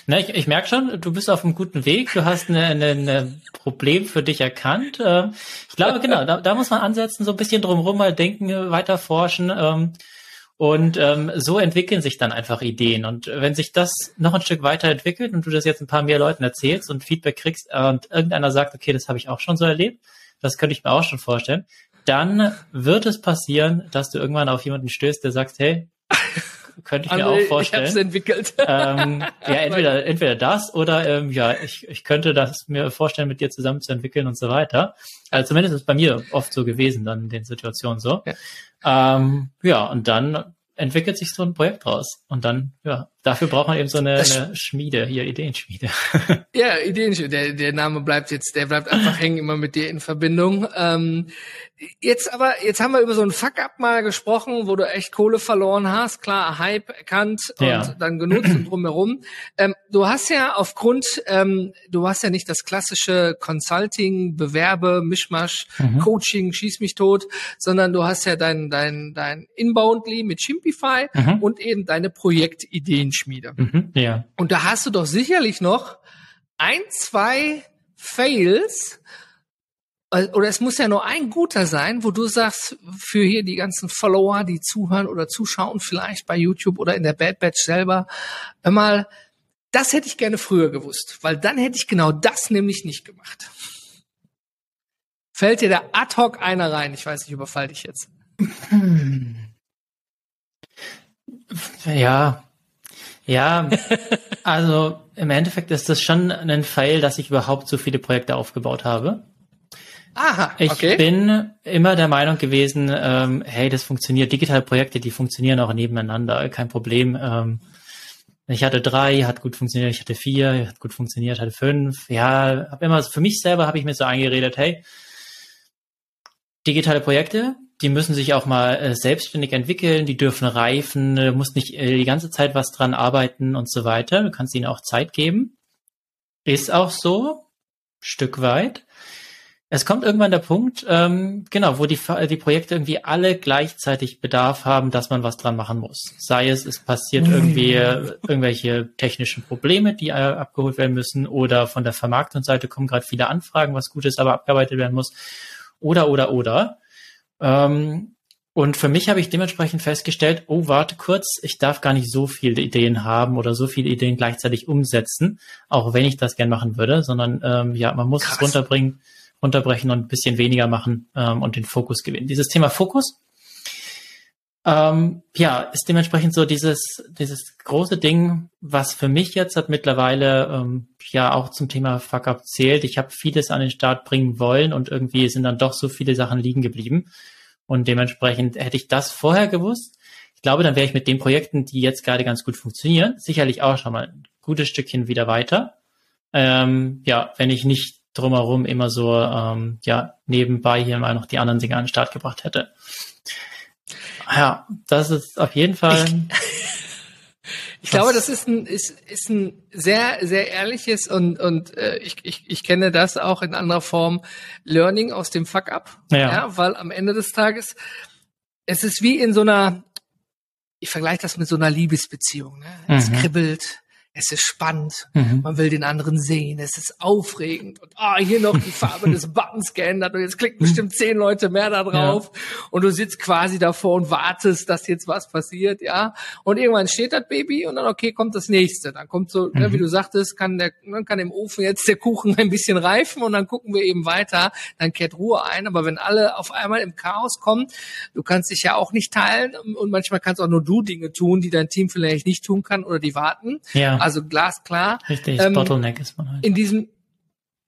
Na, ich, ich merke schon, du bist auf einem guten Weg, du hast ein eine, eine Problem für dich erkannt. Ähm, ich glaube, genau, da, da muss man ansetzen, so ein bisschen drumherum mal denken, weiter forschen. Ähm, und ähm, so entwickeln sich dann einfach Ideen. Und wenn sich das noch ein Stück weiter entwickelt und du das jetzt ein paar mehr Leuten erzählst und Feedback kriegst äh, und irgendeiner sagt, okay, das habe ich auch schon so erlebt, das könnte ich mir auch schon vorstellen, dann wird es passieren, dass du irgendwann auf jemanden stößt, der sagt, hey, könnte ich mir auch vorstellen. Ich hab's
entwickelt.
Ähm, ja, entweder, entweder das oder ähm, ja, ich, ich könnte das mir vorstellen, mit dir zusammen zu entwickeln und so weiter. Also zumindest ist es bei mir oft so gewesen, dann in den Situationen so. Ja, ähm, ja und dann entwickelt sich so ein Projekt raus. Und dann, ja, dafür braucht man eben so eine, eine Schmiede, hier Ideenschmiede.
ja, Ideenschmiede. Der, der Name bleibt jetzt, der bleibt einfach hängen immer mit dir in Verbindung. Ähm, jetzt aber, jetzt haben wir über so ein Fuck-up mal gesprochen, wo du echt Kohle verloren hast. Klar, Hype erkannt und ja. dann genutzt und drumherum. Ähm, du hast ja aufgrund, ähm, du hast ja nicht das klassische Consulting, Bewerbe, Mischmasch, mhm. Coaching, schieß mich tot, sondern du hast ja dein, dein, dein Inboundly mit Chimpify mhm. und eben deine Projektideenschmiede. Mhm, ja. Und da hast du doch sicherlich noch ein, zwei Fails, oder es muss ja nur ein guter sein, wo du sagst, für hier die ganzen Follower, die zuhören oder zuschauen, vielleicht bei YouTube oder in der Bad Batch selber, mal, das hätte ich gerne früher gewusst, weil dann hätte ich genau das nämlich nicht gemacht. Fällt dir da ad hoc einer rein? Ich weiß nicht, überfall dich jetzt.
Ja, ja, also im Endeffekt ist das schon ein Fail, dass ich überhaupt so viele Projekte aufgebaut habe. Aha, okay. Ich bin immer der Meinung gewesen, ähm, hey, das funktioniert. Digitale Projekte, die funktionieren auch nebeneinander, kein Problem. Ähm, ich hatte drei, hat gut funktioniert. Ich hatte vier, hat gut funktioniert. Hatte fünf. Ja, habe immer für mich selber habe ich mir so eingeredet, hey, digitale Projekte, die müssen sich auch mal äh, selbstständig entwickeln, die dürfen reifen, du musst nicht äh, die ganze Zeit was dran arbeiten und so weiter. Du kannst ihnen auch Zeit geben. Ist auch so, Stück weit. Es kommt irgendwann der Punkt, ähm, genau, wo die, die Projekte irgendwie alle gleichzeitig Bedarf haben, dass man was dran machen muss. Sei es, es passiert irgendwie irgendwelche technischen Probleme, die äh, abgeholt werden müssen, oder von der Vermarktungsseite kommen gerade viele Anfragen, was gut ist, aber abgearbeitet werden muss. Oder, oder, oder. Ähm, und für mich habe ich dementsprechend festgestellt, oh, warte kurz, ich darf gar nicht so viele Ideen haben oder so viele Ideen gleichzeitig umsetzen, auch wenn ich das gern machen würde, sondern ähm, ja, man muss Krass. es runterbringen runterbrechen und ein bisschen weniger machen ähm, und den Fokus gewinnen. Dieses Thema Fokus, ähm, ja, ist dementsprechend so dieses, dieses große Ding, was für mich jetzt hat mittlerweile ähm, ja auch zum Thema Fuck-Up zählt. Ich habe vieles an den Start bringen wollen und irgendwie sind dann doch so viele Sachen liegen geblieben. Und dementsprechend hätte ich das vorher gewusst. Ich glaube, dann wäre ich mit den Projekten, die jetzt gerade ganz gut funktionieren, sicherlich auch schon mal ein gutes Stückchen wieder weiter. Ähm, ja, wenn ich nicht drumherum immer so ähm, ja nebenbei hier mal noch die anderen Dinge an den Start gebracht hätte. Ja, das ist auf jeden Fall.
Ich, glaube, das ist ein ist, ist ein sehr sehr ehrliches und und äh, ich, ich ich kenne das auch in anderer Form Learning aus dem Fuck up, ja. ja, weil am Ende des Tages es ist wie in so einer ich vergleiche das mit so einer Liebesbeziehung. Ne? Es mhm. kribbelt, es ist spannend, mhm. man will den anderen sehen, es ist aufregend und ah, hier noch die Farbe des Buttons geändert und jetzt klicken mhm. bestimmt zehn Leute mehr da drauf ja. und du sitzt quasi davor und wartest, dass jetzt was passiert, ja. Und irgendwann steht das Baby und dann okay, kommt das nächste. Dann kommt so, mhm. ne, wie mhm. du sagtest, kann der, dann kann im Ofen jetzt der Kuchen ein bisschen reifen und dann gucken wir eben weiter, dann kehrt Ruhe ein. Aber wenn alle auf einmal im Chaos kommen, du kannst dich ja auch nicht teilen und manchmal kannst auch nur du Dinge tun, die dein Team vielleicht nicht tun kann oder die warten. Ja also glasklar.
Richtig, ähm, Bottleneck ist man halt.
In diesem,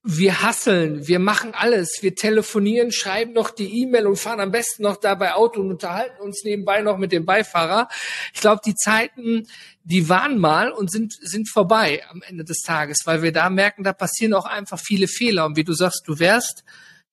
wir hasseln, wir machen alles, wir telefonieren, schreiben noch die E-Mail und fahren am besten noch dabei Auto und unterhalten uns nebenbei noch mit dem Beifahrer. Ich glaube, die Zeiten, die waren mal und sind, sind vorbei am Ende des Tages, weil wir da merken, da passieren auch einfach viele Fehler. Und wie du sagst, du wärst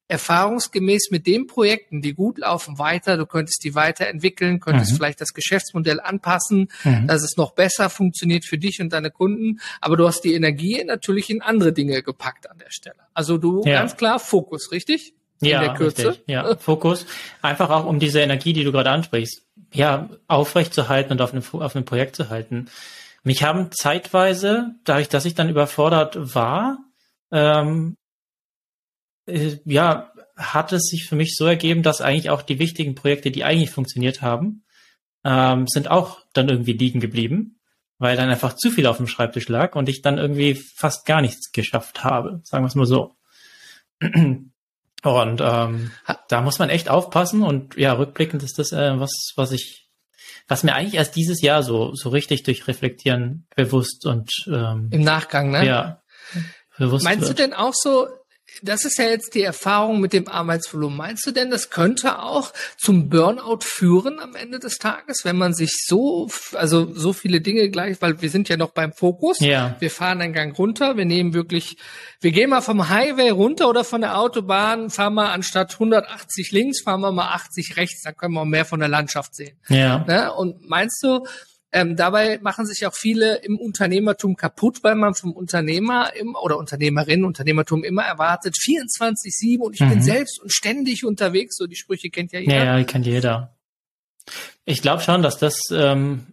erfahrungsgemäß mit den Projekten, die gut laufen, weiter. Du könntest die weiterentwickeln, könntest mhm. vielleicht das Geschäftsmodell anpassen, mhm. dass es noch besser funktioniert für dich und deine Kunden. Aber du hast die Energie natürlich in andere Dinge gepackt an der Stelle. Also du ja. ganz klar Fokus, richtig?
In ja, der Kürze. Richtig. Ja, Fokus. Einfach auch um diese Energie, die du gerade ansprichst, ja, aufrecht zu halten und auf einem, auf einem Projekt zu halten. Mich haben zeitweise, dadurch, dass ich dann überfordert war, ähm, äh, ja, hat es sich für mich so ergeben, dass eigentlich auch die wichtigen Projekte, die eigentlich funktioniert haben, ähm, sind auch dann irgendwie liegen geblieben, weil dann einfach zu viel auf dem Schreibtisch lag und ich dann irgendwie fast gar nichts geschafft habe, sagen wir es mal so. Und ähm, da muss man echt aufpassen und ja, rückblickend ist das äh, was, was ich, was mir eigentlich erst dieses Jahr so so richtig durch Reflektieren bewusst und ähm,
im Nachgang, ne?
Ja.
Bewusst Meinst wird. du denn auch so, das ist ja jetzt die Erfahrung mit dem Arbeitsvolumen. Meinst du denn, das könnte auch zum Burnout führen am Ende des Tages, wenn man sich so, also so viele Dinge gleich, weil wir sind ja noch beim Fokus.
Ja.
Wir fahren einen Gang runter, wir nehmen wirklich, wir gehen mal vom Highway runter oder von der Autobahn, fahren wir anstatt 180 links, fahren wir mal 80 rechts, da können wir mehr von der Landschaft sehen.
Ja.
Ne? Und meinst du, ähm, dabei machen sich auch viele im Unternehmertum kaputt, weil man vom Unternehmer im, oder Unternehmerin, Unternehmertum immer erwartet, 24-7 und ich mhm. bin selbst und ständig unterwegs. So die Sprüche kennt ja jeder.
Ja, ja, kennt jeder. Ich glaube schon, dass das ähm,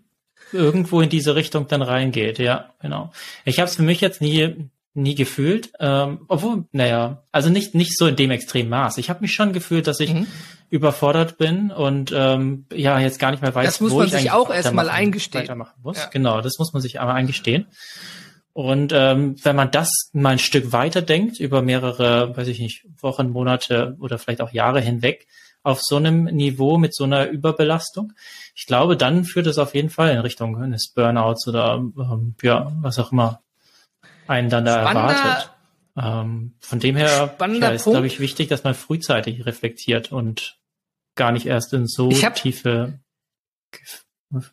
irgendwo in diese Richtung dann reingeht, ja, genau. Ich habe es für mich jetzt nie nie gefühlt, ähm, obwohl, naja, also nicht nicht so in dem extremen Maß. Ich habe mich schon gefühlt, dass ich mhm überfordert bin und ähm, ja jetzt gar nicht mehr weiß,
das muss
wo
man
ich
sich auch erstmal eingestehen.
Weitermachen muss. Ja. Genau, das muss man sich einmal eingestehen. Und ähm, wenn man das mal ein Stück weiter denkt, über mehrere, weiß ich nicht, Wochen, Monate oder vielleicht auch Jahre hinweg, auf so einem Niveau mit so einer Überbelastung, ich glaube, dann führt es auf jeden Fall in Richtung eines Burnouts oder ähm, ja, was auch immer einen dann da Spannender, erwartet. Ähm, von dem her ja, ist, glaube ich, wichtig, dass man frühzeitig reflektiert und gar nicht erst in so hab, tiefe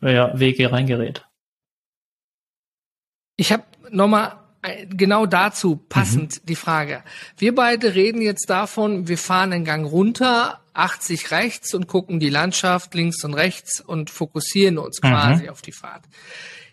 ja, Wege reingerät.
Ich habe nochmal genau dazu passend mhm. die Frage. Wir beide reden jetzt davon, wir fahren den Gang runter, 80 rechts und gucken die Landschaft links und rechts und fokussieren uns quasi mhm. auf die Fahrt.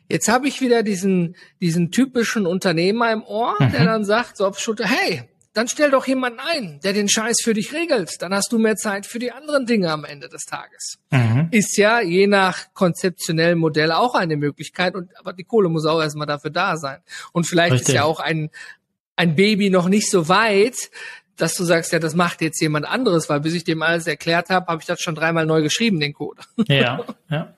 Jetzt habe ich wieder diesen, diesen typischen Unternehmer im Ohr, mhm. der dann sagt, so auf Schulter, hey, dann stell doch jemanden ein, der den Scheiß für dich regelt. Dann hast du mehr Zeit für die anderen Dinge am Ende des Tages. Mhm. Ist ja je nach konzeptionellem Modell auch eine Möglichkeit. Und aber die Kohle muss auch erstmal dafür da sein. Und vielleicht Richtig. ist ja auch ein ein Baby noch nicht so weit, dass du sagst, ja, das macht jetzt jemand anderes, weil bis ich dem alles erklärt habe, habe ich das schon dreimal neu geschrieben, den Code.
Ja, ja.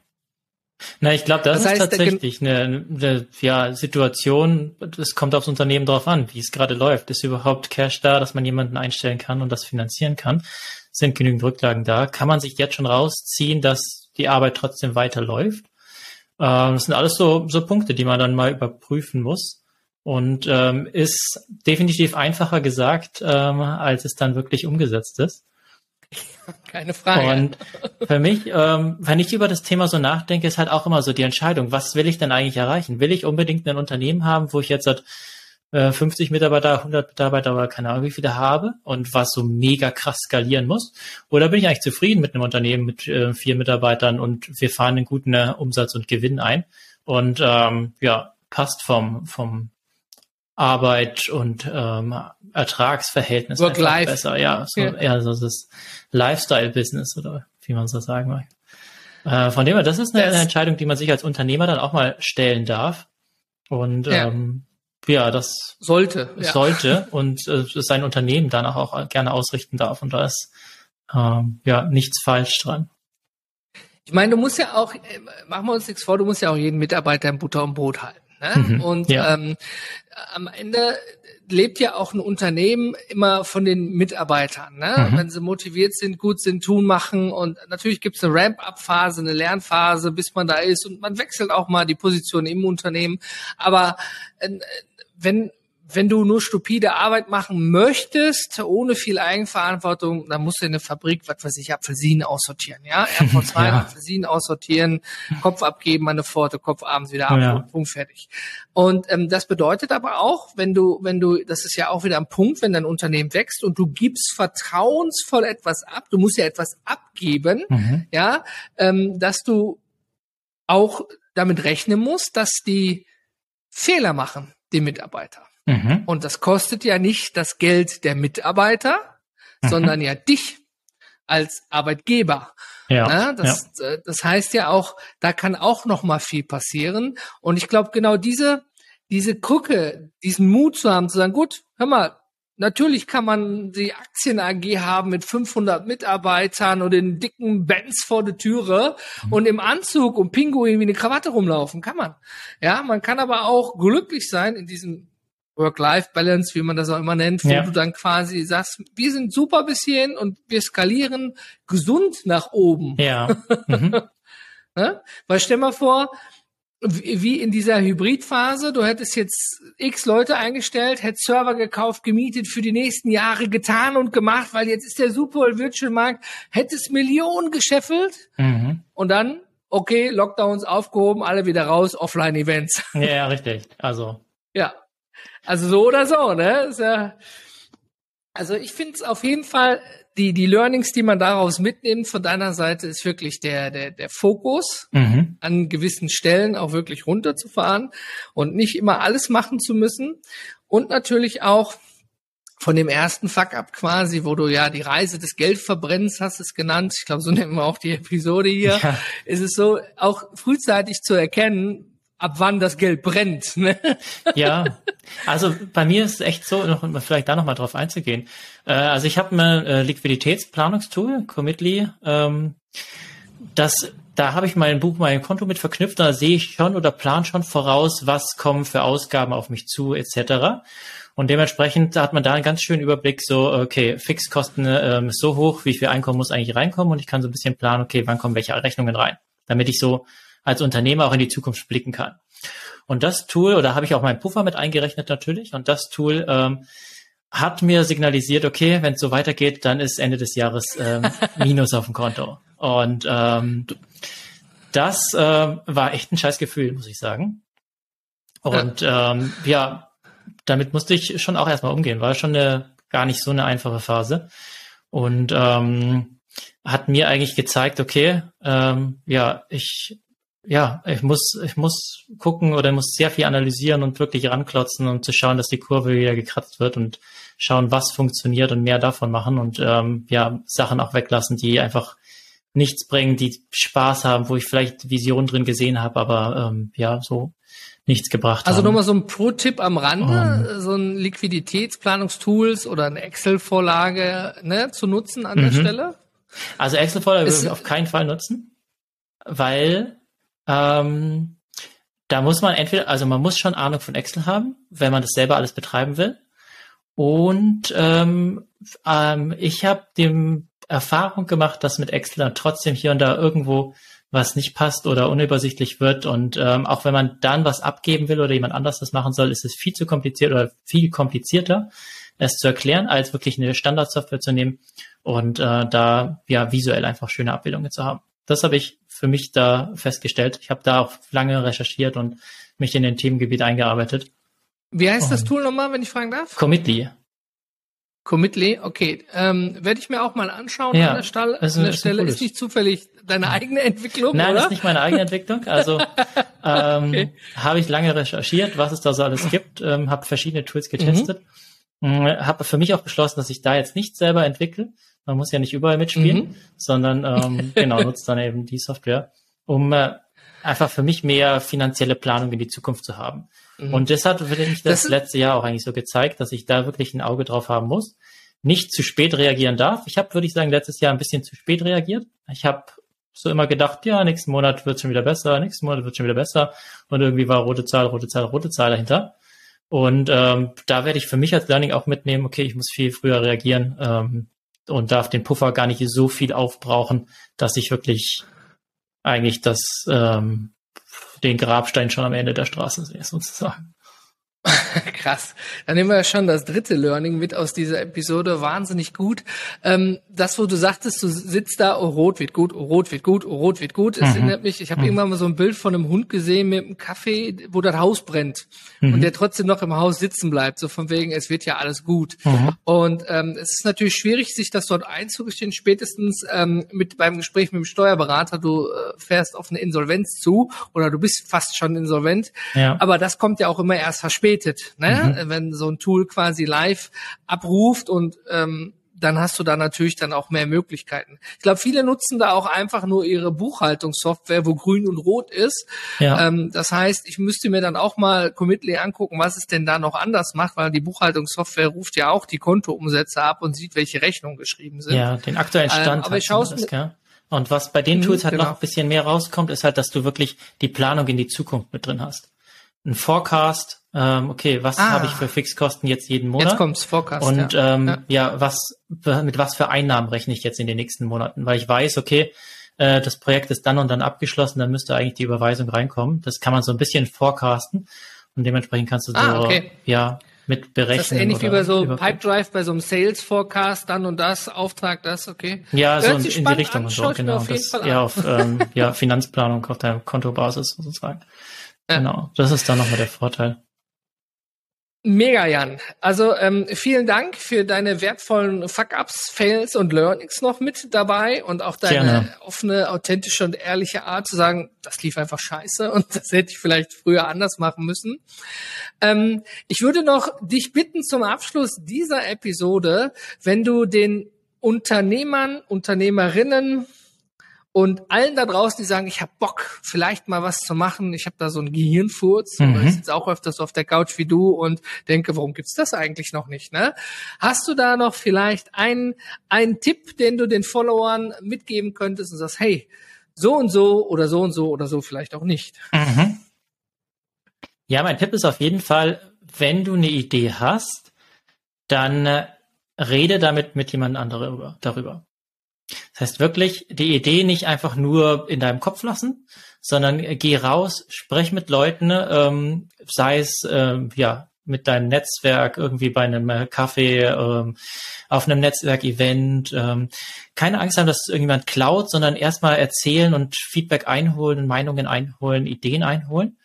Na, ich glaube, das, das heißt, ist tatsächlich eine, eine ja, Situation, es kommt aufs Unternehmen drauf an, wie es gerade läuft. Ist überhaupt Cash da, dass man jemanden einstellen kann und das finanzieren kann? Sind genügend Rücklagen da? Kann man sich jetzt schon rausziehen, dass die Arbeit trotzdem weiterläuft? Ähm, das sind alles so, so Punkte, die man dann mal überprüfen muss. Und ähm, ist definitiv einfacher gesagt, ähm, als es dann wirklich umgesetzt ist.
Keine Frage.
Und für mich, ähm, wenn ich über das Thema so nachdenke, ist halt auch immer so die Entscheidung, was will ich denn eigentlich erreichen? Will ich unbedingt ein Unternehmen haben, wo ich jetzt halt, äh, 50 Mitarbeiter, 100 Mitarbeiter oder keine Ahnung wie viele habe und was so mega krass skalieren muss? Oder bin ich eigentlich zufrieden mit einem Unternehmen mit äh, vier Mitarbeitern und wir fahren einen guten äh, Umsatz und Gewinn ein und ähm, ja, passt vom, vom Arbeit und ähm, Ertragsverhältnis
Work life.
besser. Ja, so, ja. eher so das Lifestyle-Business oder wie man so sagen mag. Äh, von dem her, das ist eine, eine, Entscheidung, die man sich als Unternehmer dann auch mal stellen darf. Und ja, ähm, ja das
sollte.
Sollte ja. und äh, sein Unternehmen danach auch gerne ausrichten darf. Und da ist ähm, ja nichts falsch dran.
Ich meine, du musst ja auch, äh, machen wir uns nichts vor, du musst ja auch jeden Mitarbeiter im Butter und Brot halten. Ne? Mhm, und ja. ähm, am Ende lebt ja auch ein Unternehmen immer von den Mitarbeitern. Ne? Mhm. Wenn sie motiviert sind, gut sind, tun, machen. Und natürlich gibt es eine Ramp-up-Phase, eine Lernphase, bis man da ist. Und man wechselt auch mal die Position im Unternehmen. Aber äh, wenn wenn du nur stupide Arbeit machen möchtest, ohne viel Eigenverantwortung, dann musst du in der Fabrik, was weiß ich, Apfelsinen aussortieren, ja? RV2 ja. Apfelsinen aussortieren, Kopf abgeben, eine Pforte, Kopf abends wieder ab, ja. Punkt, fertig. Und ähm, das bedeutet aber auch, wenn du, wenn du, das ist ja auch wieder ein Punkt, wenn dein Unternehmen wächst und du gibst vertrauensvoll etwas ab, du musst ja etwas abgeben, mhm. ja, ähm, dass du auch damit rechnen musst, dass die Fehler machen, die Mitarbeiter. Mhm. Und das kostet ja nicht das Geld der Mitarbeiter, mhm. sondern ja dich als Arbeitgeber. Ja, ne? das, ja. Äh, das heißt ja auch, da kann auch noch mal viel passieren. Und ich glaube, genau diese, diese Krücke, diesen Mut zu haben, zu sagen, gut, hör mal, Natürlich kann man die Aktien AG haben mit 500 Mitarbeitern und den dicken Benz vor der Türe mhm. und im Anzug und Pinguin wie eine Krawatte rumlaufen. Kann man. Ja, man kann aber auch glücklich sein in diesem Work-Life-Balance, wie man das auch immer nennt, wo ja. du dann quasi sagst, wir sind super bis hierhin und wir skalieren gesund nach oben.
Ja. Mhm.
ne? Weil stell mal vor, wie in dieser Hybridphase, du hättest jetzt x Leute eingestellt, hättest Server gekauft, gemietet, für die nächsten Jahre getan und gemacht, weil jetzt ist der Super Virtual Markt, hättest Millionen gescheffelt mhm. und dann, okay, Lockdowns aufgehoben, alle wieder raus, Offline-Events.
Ja, ja, richtig. Also.
Ja. Also so oder so, ne? Ja, also ich finde es auf jeden Fall die, die Learnings, die man daraus mitnimmt von deiner Seite, ist wirklich der, der, der Fokus mhm. an gewissen Stellen auch wirklich runterzufahren und nicht immer alles machen zu müssen. Und natürlich auch von dem ersten Fuck-up quasi, wo du ja die Reise des Geldverbrennens hast es genannt. Ich glaube, so nennen wir auch die Episode hier. Ja. Ist es so, auch frühzeitig zu erkennen, ab wann das Geld brennt. Ne?
Ja, also bei mir ist es echt so, noch, vielleicht da nochmal drauf einzugehen. Äh, also ich habe ein äh, Liquiditätsplanungstool, Commitly, ähm, das da habe ich mein Buch, mein Konto mit verknüpft, da sehe ich schon oder plan schon voraus, was kommen für Ausgaben auf mich zu, etc. Und dementsprechend hat man da einen ganz schönen Überblick, so, okay, Fixkosten ähm, ist so hoch, wie viel Einkommen muss eigentlich reinkommen und ich kann so ein bisschen planen, okay, wann kommen welche Rechnungen rein, damit ich so als Unternehmer auch in die Zukunft blicken kann. Und das Tool, oder habe ich auch meinen Puffer mit eingerechnet natürlich, und das Tool ähm, hat mir signalisiert, okay, wenn es so weitergeht, dann ist Ende des Jahres ähm, Minus auf dem Konto. Und ähm, das äh, war echt ein scheiß Gefühl, muss ich sagen. Und ja. Ähm, ja, damit musste ich schon auch erstmal umgehen. War schon eine gar nicht so eine einfache Phase. Und ähm, hat mir eigentlich gezeigt, okay, ähm, ja, ich ja, ich muss, ich muss gucken oder muss sehr viel analysieren und wirklich ranklotzen und zu schauen, dass die Kurve wieder gekratzt wird und schauen, was funktioniert und mehr davon machen und ähm, ja, Sachen auch weglassen, die einfach nichts bringen, die Spaß haben, wo ich vielleicht Visionen drin gesehen habe, aber ähm, ja, so nichts gebracht
also
haben.
Also nochmal so ein Pro-Tipp am Rande, um, so ein Liquiditätsplanungstools oder eine Excel-Vorlage ne, zu nutzen an der mhm. Stelle?
Also Excel-Vorlage würde ich auf keinen Fall nutzen, weil ähm, da muss man entweder, also man muss schon Ahnung von Excel haben, wenn man das selber alles betreiben will. Und ähm, ähm, ich habe dem Erfahrung gemacht, dass mit Excel dann trotzdem hier und da irgendwo was nicht passt oder unübersichtlich wird. Und ähm, auch wenn man dann was abgeben will oder jemand anders das machen soll, ist es viel zu kompliziert oder viel komplizierter, es zu erklären, als wirklich eine Standardsoftware zu nehmen und äh, da ja visuell einfach schöne Abbildungen zu haben. Das habe ich für mich da festgestellt. Ich habe da auch lange recherchiert und mich in den Themengebiet eingearbeitet.
Wie heißt und das Tool nochmal, wenn ich fragen darf?
Commitly.
Commitly, okay. Ähm, Werde ich mir auch mal anschauen ja, an der, Stelle. Ist, an der ist Stelle. Ist nicht zufällig deine eigene Entwicklung,
Nein,
oder?
ist nicht meine eigene Entwicklung. Also ähm, okay. habe ich lange recherchiert, was es da so alles gibt, ähm, habe verschiedene Tools getestet. Mhm. Äh, habe für mich auch beschlossen, dass ich da jetzt nicht selber entwickle, man muss ja nicht überall mitspielen, mhm. sondern ähm, genau nutzt dann eben die Software, um äh, einfach für mich mehr finanzielle Planung in die Zukunft zu haben. Mhm. Und das hat für mich das, das letzte Jahr auch eigentlich so gezeigt, dass ich da wirklich ein Auge drauf haben muss. Nicht zu spät reagieren darf. Ich habe, würde ich sagen, letztes Jahr ein bisschen zu spät reagiert. Ich habe so immer gedacht, ja, nächsten Monat wird schon wieder besser, nächsten Monat wird schon wieder besser. Und irgendwie war rote Zahl, rote Zahl, rote Zahl dahinter. Und ähm, da werde ich für mich als Learning auch mitnehmen, okay, ich muss viel früher reagieren, ähm, und darf den Puffer gar nicht so viel aufbrauchen, dass ich wirklich eigentlich das ähm, den Grabstein schon am Ende der Straße sehe, sozusagen.
Krass. Dann nehmen wir ja schon das dritte Learning mit aus dieser Episode. Wahnsinnig gut. Ähm, das, wo du sagtest, du sitzt da, oh, rot wird gut, oh, rot wird gut, oh, rot wird gut. Es mhm. erinnert mich, ich habe mhm. irgendwann mal so ein Bild von einem Hund gesehen mit einem Kaffee, wo das Haus brennt mhm. und der trotzdem noch im Haus sitzen bleibt. So von wegen, es wird ja alles gut. Mhm. Und ähm, es ist natürlich schwierig, sich das dort einzugestehen. Spätestens ähm, mit beim Gespräch mit dem Steuerberater, du äh, fährst auf eine Insolvenz zu oder du bist fast schon insolvent. Ja. Aber das kommt ja auch immer erst verspätet verspätet, ne? Mhm. wenn so ein Tool quasi live abruft und ähm, dann hast du da natürlich dann auch mehr Möglichkeiten. Ich glaube, viele nutzen da auch einfach nur ihre Buchhaltungssoftware, wo grün und rot ist. Ja. Ähm, das heißt, ich müsste mir dann auch mal Commitly angucken, was es denn da noch anders macht, weil die Buchhaltungssoftware ruft ja auch die Kontoumsätze ab und sieht, welche Rechnungen geschrieben sind.
Ja, den aktuellen Stand. Ähm,
aber ich schaue es
Und was bei den mhm, Tools halt genau. noch ein bisschen mehr rauskommt, ist halt, dass du wirklich die Planung in die Zukunft mit drin hast. Ein Forecast, ähm, okay, was ah. habe ich für Fixkosten jetzt jeden Monat?
Jetzt kommt's, Forecast.
Und ja. Ähm, ja. ja, was mit was für Einnahmen rechne ich jetzt in den nächsten Monaten? Weil ich weiß, okay, äh, das Projekt ist dann und dann abgeschlossen, dann müsste eigentlich die Überweisung reinkommen. Das kann man so ein bisschen forecasten und dementsprechend kannst du ah, so okay. ja mit berechnen. Ist
das ähnlich wie bei so Pipedrive, bei so einem Sales Forecast, dann und das, Auftrag, das, okay.
Ja, Hört so in, die Richtung an, und so, genau. Das eher auf ähm, ja, Finanzplanung auf der Kontobasis sozusagen. Ja. Genau. Das ist dann nochmal der Vorteil.
Mega, Jan. Also ähm, vielen Dank für deine wertvollen Fuck-Ups, Fails und Learnings noch mit dabei und auch deine Gerne. offene, authentische und ehrliche Art zu sagen, das lief einfach scheiße und das hätte ich vielleicht früher anders machen müssen. Ähm, ich würde noch dich bitten zum Abschluss dieser Episode, wenn du den Unternehmern, Unternehmerinnen, und allen da draußen, die sagen, ich habe Bock, vielleicht mal was zu machen, ich habe da so einen Gehirnfurz, mhm. ich sitze auch öfters auf der Couch wie du und denke, warum gibt's das eigentlich noch nicht? Ne? Hast du da noch vielleicht einen, einen Tipp, den du den Followern mitgeben könntest und sagst, hey, so und so oder so und so oder so vielleicht auch nicht? Mhm.
Ja, mein Tipp ist auf jeden Fall, wenn du eine Idee hast, dann äh, rede damit mit jemand anderem darüber. Das heißt wirklich, die Idee nicht einfach nur in deinem Kopf lassen, sondern geh raus, sprech mit Leuten, ähm, sei es ähm, ja mit deinem Netzwerk irgendwie bei einem äh, Kaffee, ähm, auf einem Netzwerkevent. Ähm, keine Angst haben, dass irgendjemand klaut, sondern erstmal erzählen und Feedback einholen, Meinungen einholen, Ideen einholen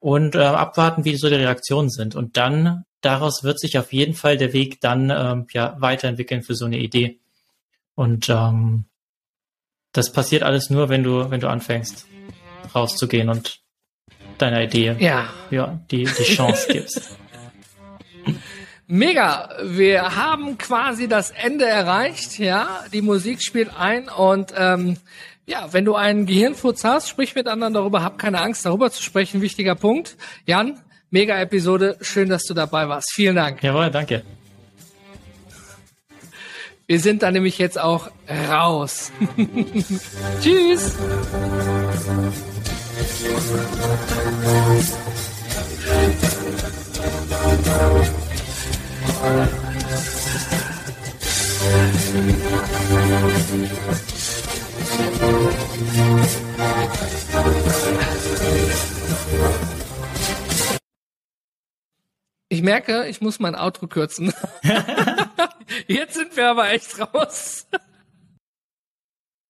und äh, abwarten, wie so die Reaktionen sind. Und dann daraus wird sich auf jeden Fall der Weg dann ähm, ja weiterentwickeln für so eine Idee. Und ähm, das passiert alles nur, wenn du, wenn du anfängst, rauszugehen und deiner Idee
ja.
Ja, die, die Chance gibst.
Mega, wir haben quasi das Ende erreicht, ja. Die Musik spielt ein und ähm, ja, wenn du einen Gehirnfurz hast, sprich mit anderen darüber, hab keine Angst, darüber zu sprechen. Wichtiger Punkt. Jan, mega Episode, schön, dass du dabei warst. Vielen Dank.
Jawohl, danke.
Wir sind da nämlich jetzt auch raus. Tschüss. Ich merke, ich muss mein Outro kürzen. Jetzt sind wir aber echt raus.